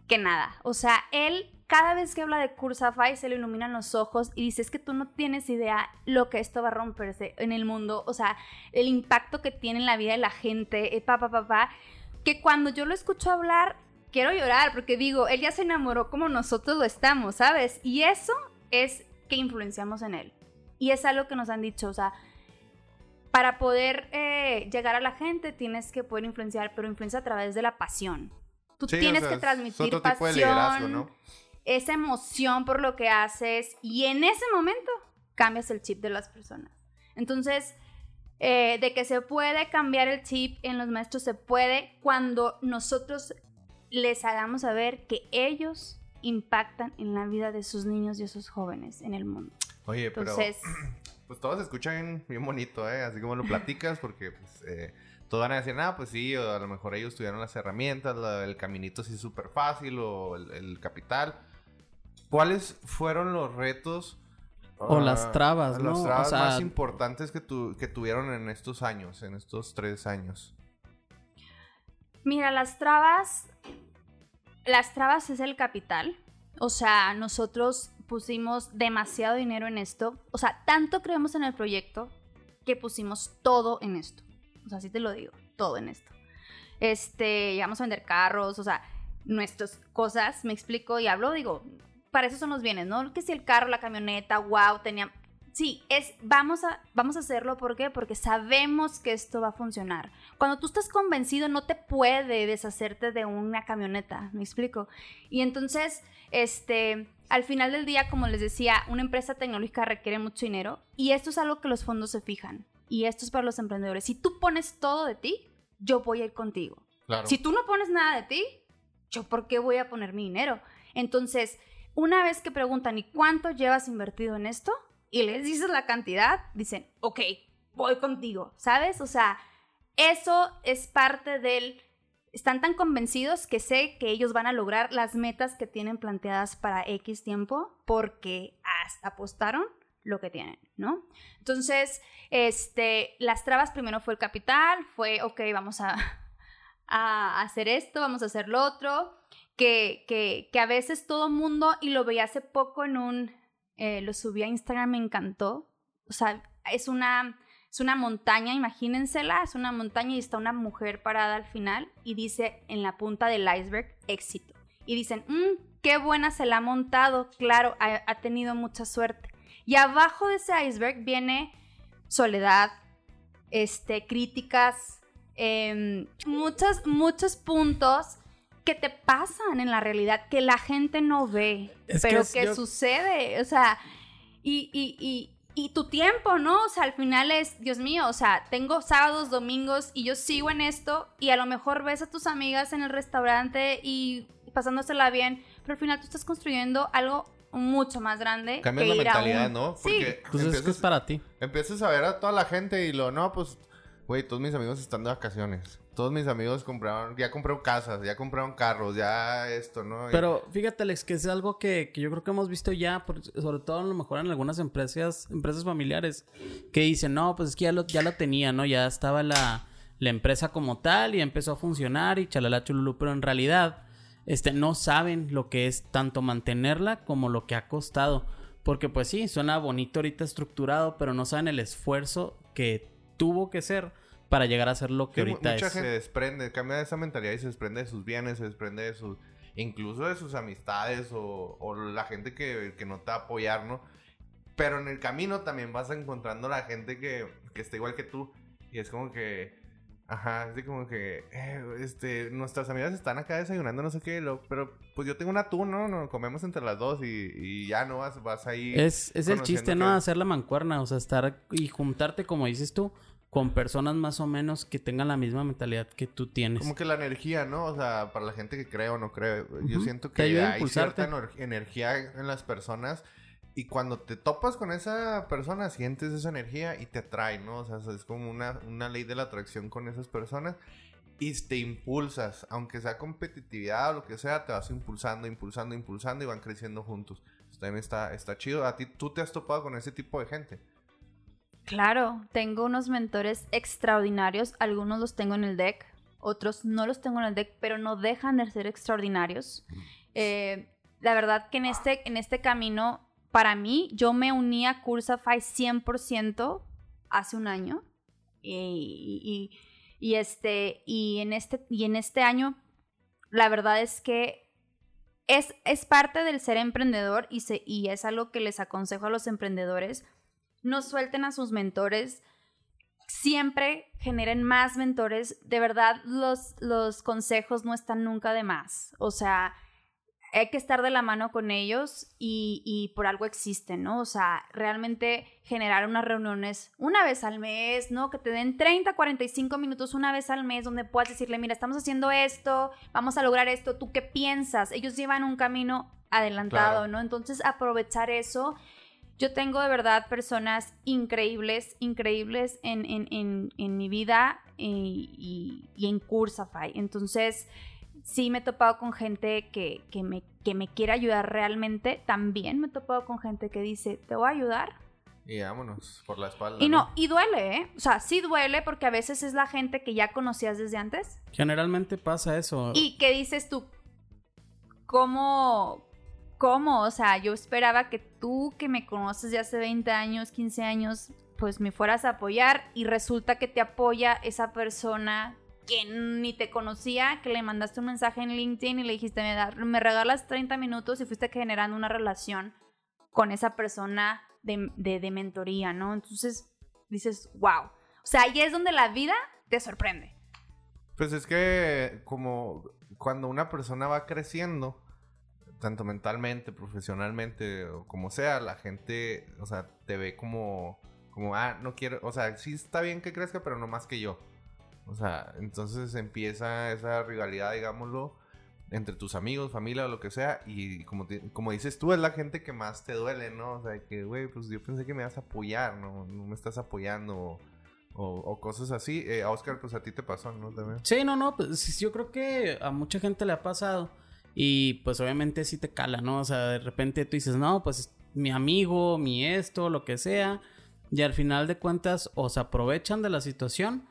que nada. O sea, él cada vez que habla de Cursify se le iluminan los ojos y dice, es que tú no tienes idea lo que esto va a romperse en el mundo, o sea, el impacto que tiene en la vida de la gente, eh, pa, pa, pa, pa, que cuando yo lo escucho hablar, quiero llorar porque digo, él ya se enamoró como nosotros lo estamos, ¿sabes? Y eso es que influenciamos en él. Y es algo que nos han dicho, o sea, para poder eh, llegar a la gente tienes que poder influenciar, pero influencia a través de la pasión. Tú Sí, o tienes sea, que transmitir otro tipo de pasión, ¿no? esa emoción por lo que haces y en ese momento cambias el chip de las personas. Entonces, eh, de que se puede cambiar el chip en los maestros, se puede cuando nosotros les hagamos saber que ellos impactan en la vida de sus niños y esos jóvenes en el mundo. Oye, pero *clears throat* pues todos escuchan bien bonito, ¿eh? Así como lo platicas, porque pues, eh, todos van a decir, ah, pues sí, o a lo mejor ellos tuvieron las herramientas, la- el caminito así súper fácil, o el, el capital. ¿Cuáles fueron los retos? O ah, las trabas, ¿no? Las O trabas sea- más importantes que, tu- que tuvieron en estos años, en estos tres años. Mira, las trabas, las trabas es el capital. O sea, nosotros pusimos demasiado dinero en esto. O sea, tanto creemos en el proyecto que pusimos todo en esto. O sea, así te lo digo, todo en esto. Este, llegamos a vender carros, o sea, nuestras cosas, me explico y hablo, digo, para eso son los bienes, ¿no? Que si el carro, la camioneta, wow, tenía... Sí, es, vamos a, vamos a hacerlo, ¿por qué? Porque sabemos que esto va a funcionar. Cuando tú estás convencido, no te puede deshacerte de una camioneta, ¿me explico? Y entonces, este, al final del día, como les decía, una empresa tecnológica requiere mucho dinero y esto es algo que los fondos se fijan. Y esto es para los emprendedores. Si tú pones todo de ti, yo voy a ir contigo. Claro. Si tú no pones nada de ti, ¿yo por qué voy a poner mi dinero? Entonces, una vez que preguntan, ¿y cuánto llevas invertido en esto? Y les dices la cantidad, dicen, ok, voy contigo, ¿sabes? O sea, eso es parte del... Están tan convencidos que sé que ellos van a lograr las metas que tienen planteadas para X tiempo porque apostaron lo que tienen, ¿no? Entonces, este, las trabas primero fue el capital, fue, ok, vamos a, a hacer esto, vamos a hacer lo otro, que, que, que a veces todo mundo, y lo veía hace poco en un, eh, lo subí a Instagram, me encantó, o sea, es una, es una montaña, imagínensela, es una montaña y está una mujer parada al final y dice en la punta del iceberg, éxito. Y dicen, "Mm, qué buena se la ha montado, claro, ha, ha tenido mucha suerte. Y abajo de ese iceberg viene soledad, este, críticas, em, muchos, muchos puntos que te pasan en la realidad, que la gente no ve, pero que, sucede, o sea, y, y, y, y, tu tiempo, ¿no? O sea, al final es, Dios mío, o sea, tengo sábados, domingos y yo sigo en esto y a lo mejor ves a tus amigas en el restaurante y pasándosela bien, pero al final tú estás construyendo algo mucho más grande. Cambia la mentalidad, ¿no? Porque sí. Pues es para ti. Empiezas a ver a toda la gente y lo, no, pues, güey, todos mis amigos están de vacaciones. Todos mis amigos compraron, ya compraron casas, ya compraron carros, ya esto, ¿no? Pero fíjate, Alex, que es algo que, yo creo que hemos visto ya, sobre todo a lo mejor en algunas empresas, empresas familiares, que dicen, no, pues es que ya lo, ya lo tenía, ¿no? Ya estaba la, la empresa como tal y empezó a funcionar y chalala chululú, pero en realidad este, no saben lo que es tanto mantenerla como lo que ha costado. Porque pues sí, suena bonito ahorita estructurado, pero no saben el esfuerzo que tuvo que ser para llegar a ser lo que ahorita mucha es. Gente se desprende, cambia de esa mentalidad y se desprende de sus bienes, se desprende de sus, incluso de sus amistades o, o la gente que, que, no te va a apoyar, ¿no? Pero en el camino también vas encontrando la gente que, que está igual que tú y es como que Ajá, así como que, eh, este, nuestras amigas están acá desayunando, no sé qué, lo, pero pues yo tengo un atún, ¿no? Nos comemos entre las dos y, y ya no vas, vas ahí. Es, es el chiste, ¿no? Hacer la mancuerna, o sea, estar y juntarte, como dices tú, con personas más o menos que tengan la misma mentalidad que tú tienes. Como que la energía, ¿no? O sea, para la gente que cree o no cree, yo siento que hay cierta energía en las personas y cuando te topas con esa persona, sientes esa energía y te atrae, ¿no? O sea, es como una, una ley de la atracción con esas personas y te impulsas, aunque sea competitividad o lo que sea, te vas impulsando, impulsando, impulsando y van creciendo juntos. también está, está chido. ¿A ti tú te has topado con ese tipo de gente? Claro, tengo unos mentores extraordinarios, algunos los tengo en el deck, otros no los tengo en el deck, pero no dejan de ser extraordinarios. Eh, la verdad que en este, en este camino para mí, yo me uní a Cursafy 100% hace un año. Y, este, y, en este, y en este año, la verdad es que es, es parte del ser emprendedor y, se, y es algo que les aconsejo a los emprendedores. No suelten a sus mentores. Siempre generen más mentores. De verdad, los, los consejos no están nunca de más. O sea, hay que estar de la mano con ellos y, por algo existen, ¿no? O sea, realmente generar unas reuniones una vez al mes, ¿no? Que te den 30, 45 minutos una vez al mes donde puedas decirle, mira, estamos haciendo esto, vamos a lograr esto, ¿tú qué piensas? Ellos llevan un camino adelantado, ¿no? Entonces, aprovechar eso. Yo tengo de verdad personas increíbles, increíbles en, en, mi vida y, y en Cursafy. Entonces, sí me he topado con gente que, me, que me quiere ayudar realmente. También me he topado con gente que dice, te voy a ayudar. Y vámonos, por la espalda. Y no, y duele, ¿eh? O sea, sí duele porque a veces es la gente que ya conocías desde antes. Generalmente pasa eso. Y que dices tú, ¿cómo, cómo? O sea, yo esperaba que tú que me conoces de hace 20 años, 15 años, pues me fueras a apoyar y resulta que te apoya esa persona que ni te conocía, que le mandaste un mensaje en LinkedIn y le dijiste, me, me regalas 30 minutos y fuiste generando una relación con esa persona de, de, mentoría, ¿no? Entonces dices, wow. O sea, ahí es donde la vida te sorprende. Pues es que como cuando una persona va creciendo, tanto mentalmente, profesionalmente, o como sea, la gente, o sea, te ve como, como, ah, no quiero, o sea, sí está bien que crezca, pero no más que yo. O sea, entonces empieza esa rivalidad, digámoslo, entre tus amigos, familia o lo que sea. Y como, como dices tú, es la gente que más te duele, ¿no? O sea, que, güey, pues yo pensé que me vas a apoyar, ¿no? No me estás apoyando. O, cosas así. Eh, Oscar, pues a ti te pasó, ¿no? También. Sí, no, no. Pues yo creo que a mucha gente le ha pasado. Y pues obviamente sí te cala, ¿no? O sea, de repente tú dices, no, pues mi amigo, mi esto, lo que sea. Y al final de cuentas, o se aprovechan de la situación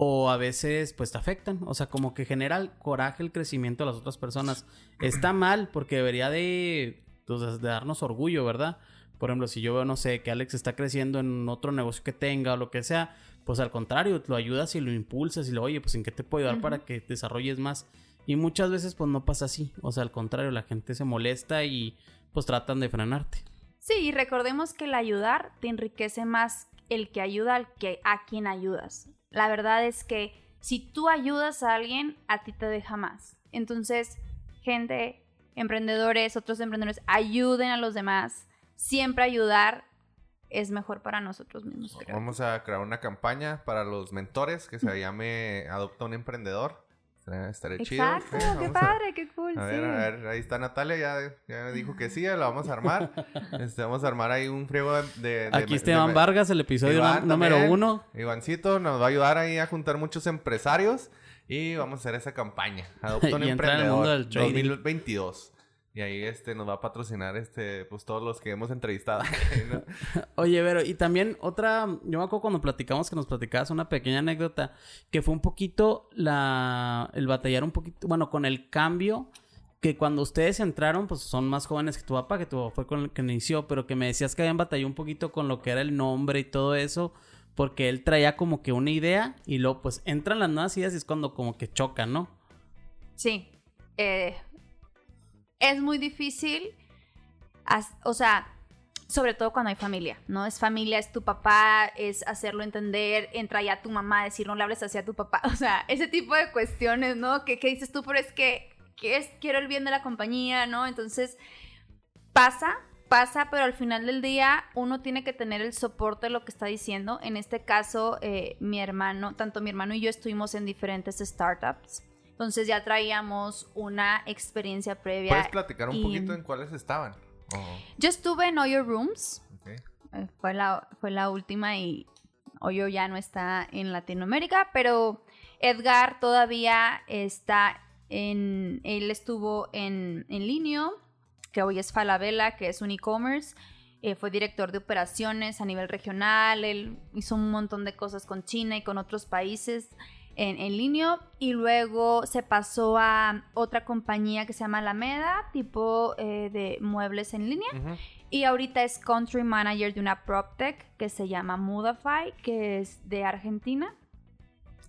o a veces pues te afectan, o sea, como que genera el coraje el crecimiento de las otras personas. Está mal porque debería de, pues, de darnos orgullo, ¿verdad? Por ejemplo, si yo veo, no sé, que Alex está creciendo en otro negocio que tenga o lo que sea, pues al contrario, lo ayudas y lo impulsas y lo, oye, pues en qué te puedo ayudar para que desarrolles más. Y muchas veces pues no pasa así, o sea, al contrario, la gente se molesta y pues tratan de frenarte. Sí, y recordemos que el ayudar te enriquece más el que ayuda al que a quien ayudas la verdad es que si tú ayudas a alguien, a ti te deja más. Entonces, gente, emprendedores, otros emprendedores, ayuden a los demás. Siempre ayudar es mejor para nosotros mismos. creo. Vamos a crear una campaña para los mentores que se llame Adopta un Emprendedor. Estaré- Estaré chido. Exacto, Sí, qué vamos a- padre, qué cool. A sí. ver, a ver, ahí está Natalia, ya, ya me dijo que sí, ya la vamos a armar. *laughs* Este, vamos a armar ahí un friego de... de- de- Aquí de- Esteban de- Vargas, el episodio Iván número también. uno. Ivancito nos va a ayudar ahí a juntar muchos empresarios y vamos a hacer esa campaña. Adopta *laughs* un Y entrar al emprendedor mundo del trading. 2022. Y ahí este nos va a patrocinar este pues todos los que hemos entrevistado. *laughs* ¿no? *laughs* Oye, Vero, y también otra, yo me acuerdo cuando platicamos que nos platicabas una pequeña anécdota, que fue un poquito la, el batallar un poquito, bueno, con el cambio, que cuando ustedes entraron, pues son más jóvenes que tu papá, que tu papá fue con el que inició, pero que me decías que habían batallado un poquito con lo que era el nombre y todo eso, porque él traía como que una idea y luego pues entran las nuevas ideas y es cuando como que chocan, ¿no? Sí. eh, es muy difícil. o sea, sobre todo cuando hay familia, ¿no? Es familia, es tu papá, es hacerlo entender, entra ya tu mamá decir, no le hables así a tu papá. *laughs* O sea, ese tipo de cuestiones, ¿no? Que, que dices tú, pero es que, que es, quiero el bien de la compañía, ¿no? Entonces, pasa, pasa, pero al final del día uno tiene que tener el soporte de lo que está diciendo. En este caso, eh, mi hermano, tanto mi hermano y yo estuvimos en diferentes startups. Entonces ya traíamos una experiencia previa. ¿Puedes platicar un y- poquito en cuáles estaban? Oh, Yo estuve en Oyo Rooms, eh, fue, la, fue la última y Oyo ya no está en Latinoamérica, pero Edgar todavía está en, él estuvo en, en Linio, que hoy es Falabella, que es un e-commerce, eh, fue director de operaciones a nivel regional, él hizo un montón de cosas con China y con otros países en, en Linio, y luego se pasó a otra compañía que se llama Alameda, tipo eh, de muebles en línea. Y ahorita es country manager de una PropTech que se llama Mudafy, que es de Argentina.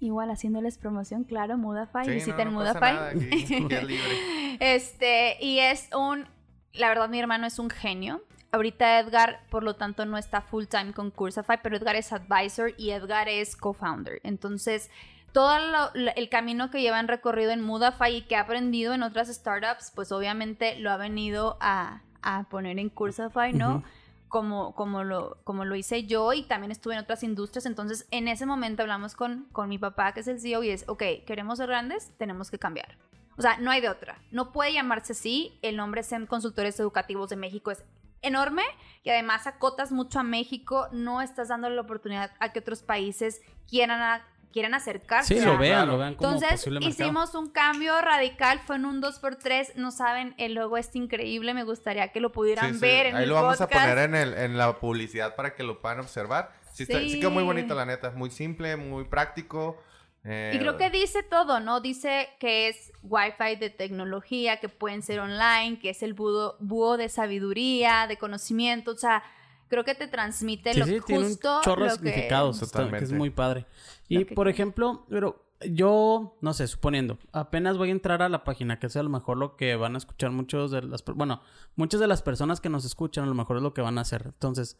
Igual haciéndoles promoción, claro, Mudafy, Sí, visiten no, no pasa Mudafy. nada, aquí- aquí es libre. *laughs* Este, y es un, la verdad mi hermano es un genio. Ahorita Edgar, por lo tanto, no está full time con Cursify, pero Edgar es advisor y Edgar es co-founder. Entonces, todo lo- lo- el camino que llevan recorrido en Mudafy y que ha aprendido en otras startups, pues obviamente lo ha venido a, a poner en Cursify, ¿no? Ujú. Como, como, lo, como lo hice yo y también estuve en otras industrias. Entonces, en ese momento hablamos con, con mi papá, que es el CEO, y es, ok, queremos ser grandes, tenemos que cambiar. O sea, no hay de otra. No puede llamarse así. El nombre SEM Consultores Educativos de México es enorme y además acotas mucho a México. No estás dando la oportunidad a que otros países quieran, quieran acercarse. Sí, a- lo vean, lo vean como entonces posible hicimos un cambio radical, fue en un 2x3, no saben, el logo es increíble, me gustaría que lo pudieran Sí, sí. ver en Ahí el lo vamos podcast. a poner en, el, en la publicidad para que lo puedan observar. Sí, está- sí Sí. quedó muy bonito, la neta. Muy simple, muy práctico. eh, Y creo que dice todo, ¿no? Dice que es Wi-Fi de tecnología, que pueden ser online, que es el búho, búho de sabiduría, de conocimiento, o sea, creo que te transmite Sí, lo sí, tiene un justo chorro de lo que- significados, que es muy padre. Y por quiere. ejemplo, pero yo, no sé, suponiendo, apenas voy a entrar a la página, que es a lo mejor lo que van a escuchar muchos de las, bueno, muchas de las personas que nos escuchan, a lo mejor es lo que van a hacer. Entonces,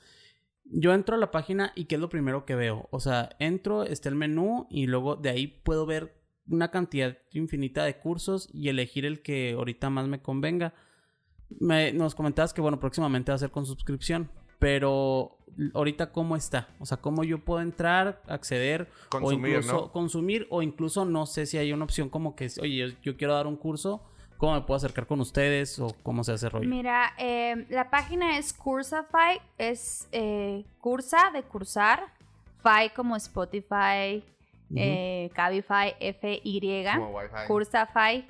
yo entro a la página y ¿qué es lo primero que veo? O sea, entro, está el menú y luego de ahí puedo ver una cantidad infinita de cursos y elegir el que ahorita más me convenga. Me, nos comentabas que, bueno, próximamente va a ser con suscripción, pero ahorita cómo está? O sea, ¿cómo yo puedo entrar, acceder Consumir, o incluso ¿no? consumir o incluso no sé si hay una opción como que, oye, yo, yo quiero dar un curso, ¿cómo me puedo acercar con ustedes o cómo se hace rollo? Mira, eh, la página es Cursafy, es eh, cursa de cursar, Fi como Spotify, eh, Cabify, F-Y. Como Wi-Fi. Cursafy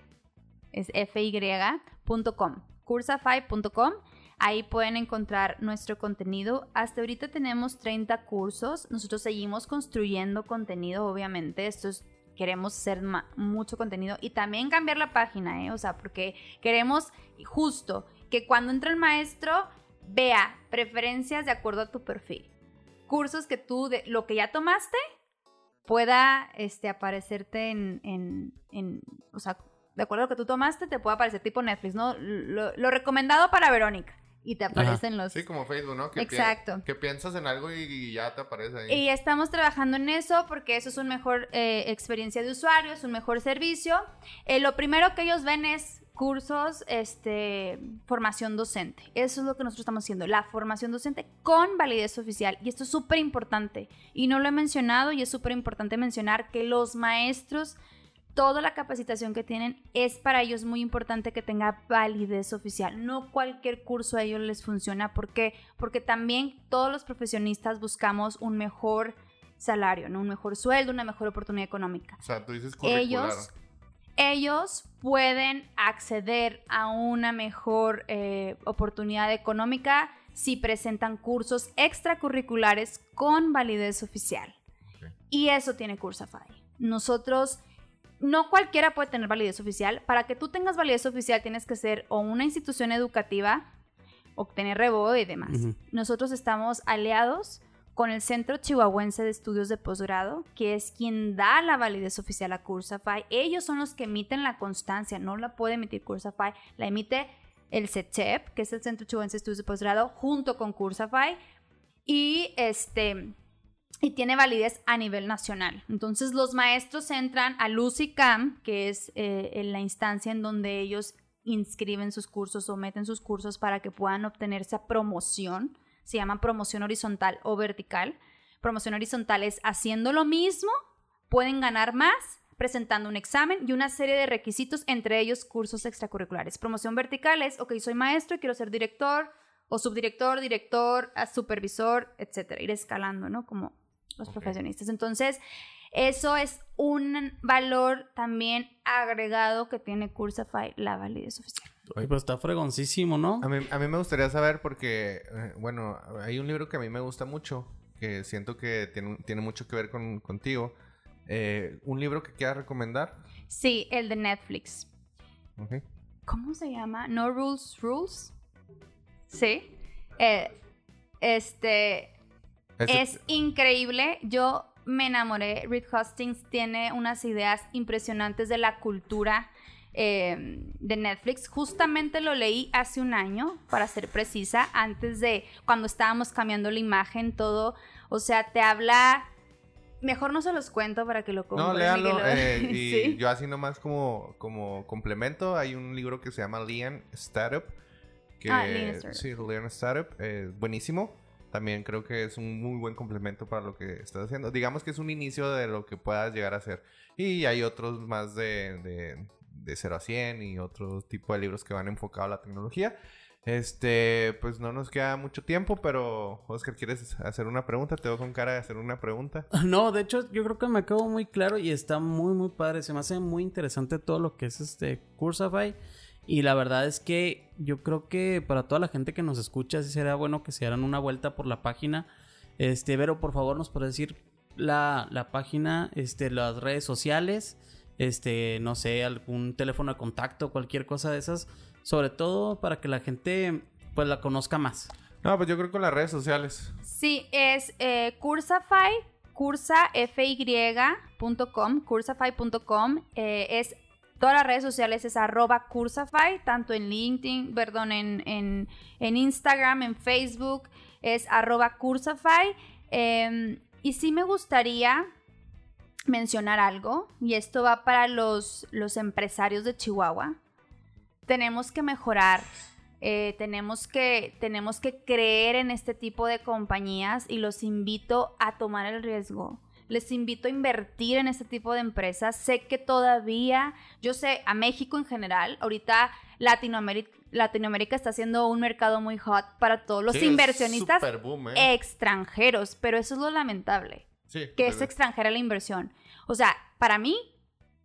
es fy.com. Cursafy.com. Ahí pueden encontrar nuestro contenido. Hasta ahorita tenemos 30 cursos. Nosotros seguimos construyendo contenido, obviamente. Esto es, queremos hacer mucho contenido y también cambiar la página, ¿eh? O sea, porque queremos justo que cuando entre el maestro vea preferencias de acuerdo a tu perfil. Cursos que tú, lo que ya tomaste, pueda este, aparecerte en, en, o sea, de acuerdo a lo que tú tomaste, te puede aparecer tipo Netflix, ¿no? Lo recomendado para Verónica. Y te aparecen los... Sí, como Facebook, ¿no? Que Exacto. que piensas en algo y, ya te aparece ahí. Y estamos trabajando en eso porque eso es una mejor eh, experiencia de usuario, es un mejor servicio. Eh, lo primero que ellos ven es cursos, este, formación docente. Eso es lo que nosotros estamos haciendo, la formación docente con validez oficial. Y esto es súper importante. Y no lo he mencionado y es súper importante mencionar que los maestros, toda la capacitación que tienen es para ellos muy importante que tenga validez oficial. No cualquier curso a ellos les funciona. ¿Por qué? Porque también todos los profesionistas buscamos un mejor salario, ¿no? un mejor sueldo, una mejor oportunidad económica. O sea, tú dices curricular. Ellos ellos pueden acceder a una mejor eh, oportunidad económica si presentan cursos extracurriculares con validez oficial. Y eso tiene Cursafy. Nosotros, no cualquiera puede tener validez oficial. Para que tú tengas validez oficial tienes que ser o una institución educativa, obtener rebodo y demás. Nosotros estamos aliados con el Centro Chihuahuense de Estudios de Posgrado, que es quien da la validez oficial a Cursafy. Ellos son los que emiten la constancia, no la puede emitir Cursafy, la emite el CECHEP, que es el Centro Chihuahuense de Estudios de Posgrado, junto con Cursafy. Y este y tiene validez a nivel nacional. Entonces los maestros entran a LUCICAM, que es eh, la instancia en donde ellos inscriben sus cursos o meten sus cursos para que puedan obtener esa promoción se llama promoción horizontal o vertical. Promoción horizontal es haciendo lo mismo, pueden ganar más presentando un examen y una serie de requisitos, entre ellos cursos extracurriculares. Promoción vertical es, ok, soy maestro y quiero ser director o subdirector, director, supervisor, etcétera, ir escalando, ¿no? Como los profesionistas. Entonces, eso es un valor también agregado que tiene Cursafy, la validez oficial. Oye, pues está fregoncísimo, ¿no? A mí, a mí me gustaría saber porque, eh, bueno, hay un libro que a mí me gusta mucho, que siento que tiene, tiene mucho que ver con, contigo. Eh, ¿Un libro que quieras recomendar? Sí, el de Netflix. ¿Cómo se llama? No Rules Rules. Sí. Eh, este... Es increíble. Yo me enamoré. Reed Hastings tiene unas ideas impresionantes de la cultura eh, de Netflix. Justamente lo leí hace un año, para ser precisa, antes de cuando estábamos cambiando la imagen, todo. O sea, te habla. Mejor no se los cuento para que lo compren. No, léalo. Eh, y *laughs* yo así nomás como, como complemento, hay un libro que se llama Lean Startup. Que, ah, Lean Startup. Sí, Lean Startup. Eh, buenísimo. También creo que es un muy buen complemento para lo que estás haciendo. Digamos que es un inicio de lo que puedas llegar a hacer. Y hay otros más de de 0 a 100 y otro tipo de libros que van enfocados a la tecnología. Este, pues no nos queda mucho tiempo, pero Oscar, ¿quieres hacer una pregunta? Te veo con cara de hacer una pregunta. *laughs* No, de hecho, yo creo que me quedó muy claro y está muy, muy padre. Se me hace muy interesante todo lo que es este Cursafy. Y la verdad es que yo creo que para toda la gente que nos escucha, sí sería bueno que se dieran una vuelta por la página. Este, Vero, por favor, nos puede decir la, la página, este, las redes sociales este, no sé, algún teléfono de contacto, cualquier cosa de esas, sobre todo para que la gente pues la conozca más. No, pues yo creo que con las redes sociales. Sí, es eh, Cursafy, cursafy.com, cursafy.com, eh, es todas las redes sociales es arroba Cursafy, tanto en LinkedIn, perdón, en, en, Instagram, en Facebook, es arroba Cursafy. Em, y sí me gustaría mencionar algo, y esto va para los, los empresarios de Chihuahua. Tenemos que mejorar, eh, tenemos, que, tenemos que creer en este tipo de compañías y los invito a tomar el riesgo. Les invito a invertir en este tipo de empresas. Sé que todavía, yo sé, a México en general, ahorita Latinoamérica, Latinoamérica está siendo un mercado muy hot para todos los inversionistas ¿eh? extranjeros, pero eso es lo lamentable que es extranjera la inversión. O sea, para mí,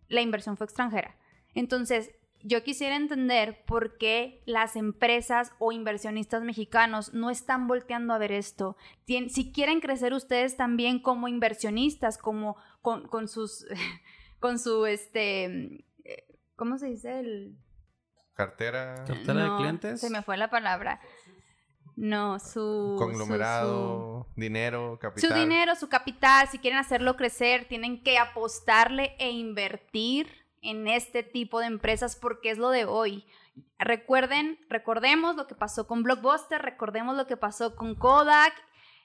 la inversión fue extranjera. Entonces, yo quisiera entender por qué las empresas o inversionistas mexicanos no están volteando a ver esto. si quieren crecer ustedes también como inversionistas, como con, sus, *laughs* con su, este, ¿cómo se dice? El... Cartera. Cartera de clientes. Se me fue la palabra. No, su... Conglomerado, dinero, capital. Su dinero, su capital, si quieren hacerlo crecer, tienen que apostarle e invertir en este tipo de empresas porque es lo de hoy. recuerden, recordemos lo que pasó con Blockbuster, recordemos lo que pasó con Kodak.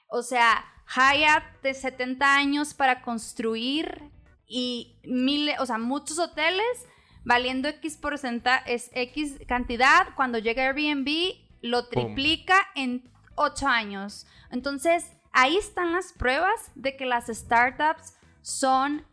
O sea, Hyatt de 70 años para construir y miles, o sea, muchos hoteles valiendo X porcentaje, es X cantidad. Cuando llega Airbnb, lo triplica en 8 años. Entonces, ahí están las pruebas de que las startups son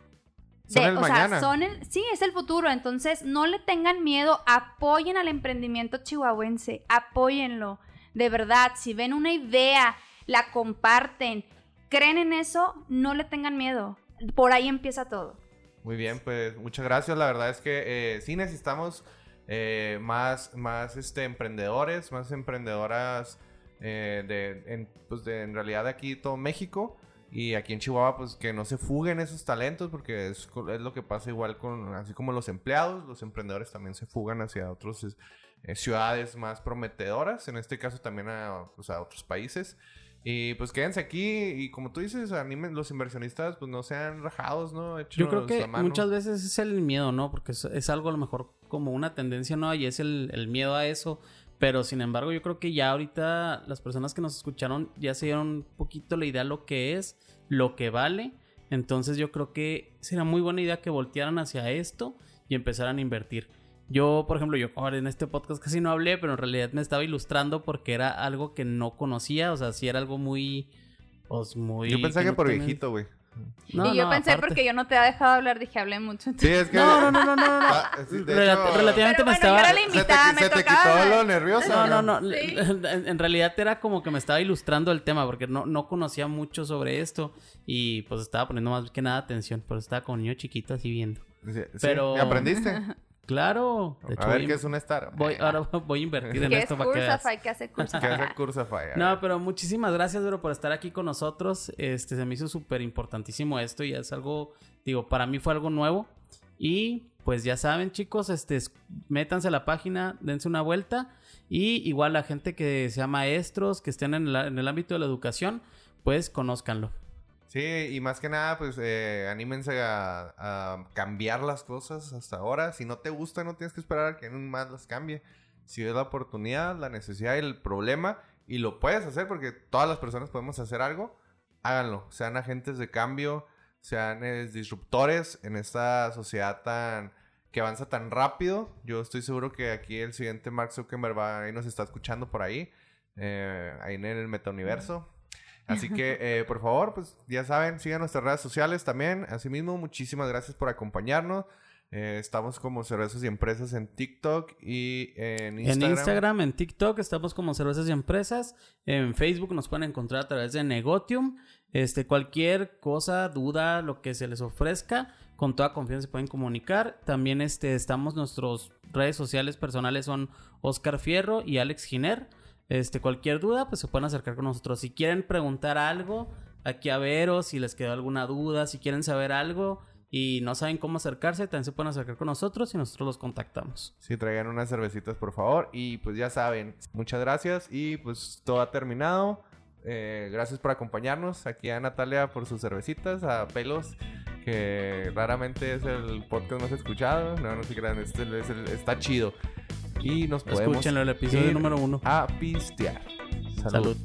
Son el o mañana. sea, son el, sí, es el futuro. Entonces, no le tengan miedo, apoyen al emprendimiento chihuahuense, apóyenlo. De verdad, si ven una idea, la comparten, creen en eso, no le tengan miedo. Por ahí empieza todo. Muy bien, pues muchas gracias. La verdad es que eh, sí necesitamos eh, más, más este, emprendedores, más emprendedoras eh, de, en, pues de, en realidad de aquí todo México. Y aquí en Chihuahua, pues que no se fuguen esos talentos, porque es, es lo que pasa igual con, así como los empleados, los emprendedores también se fugan hacia otras ciudades más prometedoras, en este caso también a, pues, a otros países. Y pues quédense aquí y como tú dices, animen los inversionistas, pues no sean rajados, ¿no? Yo creo que muchas veces es el miedo, ¿no? Porque es, es algo a lo mejor como una tendencia, ¿no? Y es el, el miedo a eso. Pero sin embargo, yo creo que ya ahorita las personas que nos escucharon ya se dieron un poquito la idea lo que es, lo que vale. Entonces yo creo que sería muy buena idea que voltearan hacia esto y empezaran a invertir. Yo, por ejemplo, yo ahora en este podcast casi no hablé, pero en realidad me estaba ilustrando porque era algo que no conocía. O sea, sí era algo muy... Pues muy... Yo pensé que no por viejito, güey. No, y yo no, pensé aparte. porque yo no te había dejado hablar, dije, hablé mucho. Sí, es que... *laughs* No, no, no, no, no, no. no. Ah, sí, hecho, relativamente Pero me bueno, estaba... yo era la Se te, invitada, me se te quitó hablar. lo nervioso. No, no, no. Sí. *laughs* En, en realidad era como que me estaba ilustrando el tema porque no, no conocía mucho sobre esto y pues estaba poniendo más que nada atención, pero estaba como niño chiquito así viendo. Sí, sí. Pero- ¿Y ¿Aprendiste? *laughs* Claro. de hecho, A ver qué es una star. voy, ahora *laughs* voy a invertir en ¿Qué es esto para que veas. *laughs* Cursafy? ¿Qué hace hace? A No, pero muchísimas gracias, bro, por estar aquí con nosotros. Este, se me hizo súper importantísimo esto y es algo, digo, para mí fue algo nuevo. Y pues ya saben, chicos, este, es- métanse a la página, dense una vuelta. Y igual la gente que sea maestros, que estén en, la- en el ámbito de la educación, pues conózcanlo. Sí, y más que nada, pues eh, anímense a, cambiar las cosas hasta ahora. Si no te gusta, no tienes que esperar a que alguien más las cambie. Si ves la oportunidad, la necesidad y el problema, y lo puedes hacer porque todas las personas podemos hacer algo, háganlo. Sean agentes de cambio, sean eh, disruptores en esta sociedad tan que avanza tan rápido. Yo estoy seguro que aquí el siguiente Mark Zuckerberg va, ahí nos está escuchando por ahí, eh, ahí en el metauniverso. Así que, eh, por favor, pues ya saben, sigan nuestras redes sociales también. Asimismo, muchísimas gracias por acompañarnos. Eh, estamos como Cervezas y Empresas en TikTok y en Instagram. En Instagram, en TikTok, estamos como Cervezas y Empresas. En Facebook nos pueden encontrar a través de Negotium. Este, cualquier cosa, duda, lo que se les ofrezca, con toda confianza se pueden comunicar. También este, estamos, nuestras redes sociales personales son Oscar Fierro y Alex Giner. Este, cualquier duda, pues se pueden acercar con nosotros. Si quieren preguntar algo, aquí a veros, si les quedó alguna duda, si quieren saber algo y no saben cómo acercarse, también se pueden acercar con nosotros y nosotros los contactamos. Sí, traigan unas cervecitas, por favor. Y pues ya saben, muchas gracias. Y pues todo ha terminado. Eh, gracias por acompañarnos. Aquí a Natalia por sus cervecitas. A Pelos, que raramente es el podcast más escuchado. No, no se crean, este es el- está chido. Y nos podemos Escúchenlo, el episodio número uno. a pistear. Salud.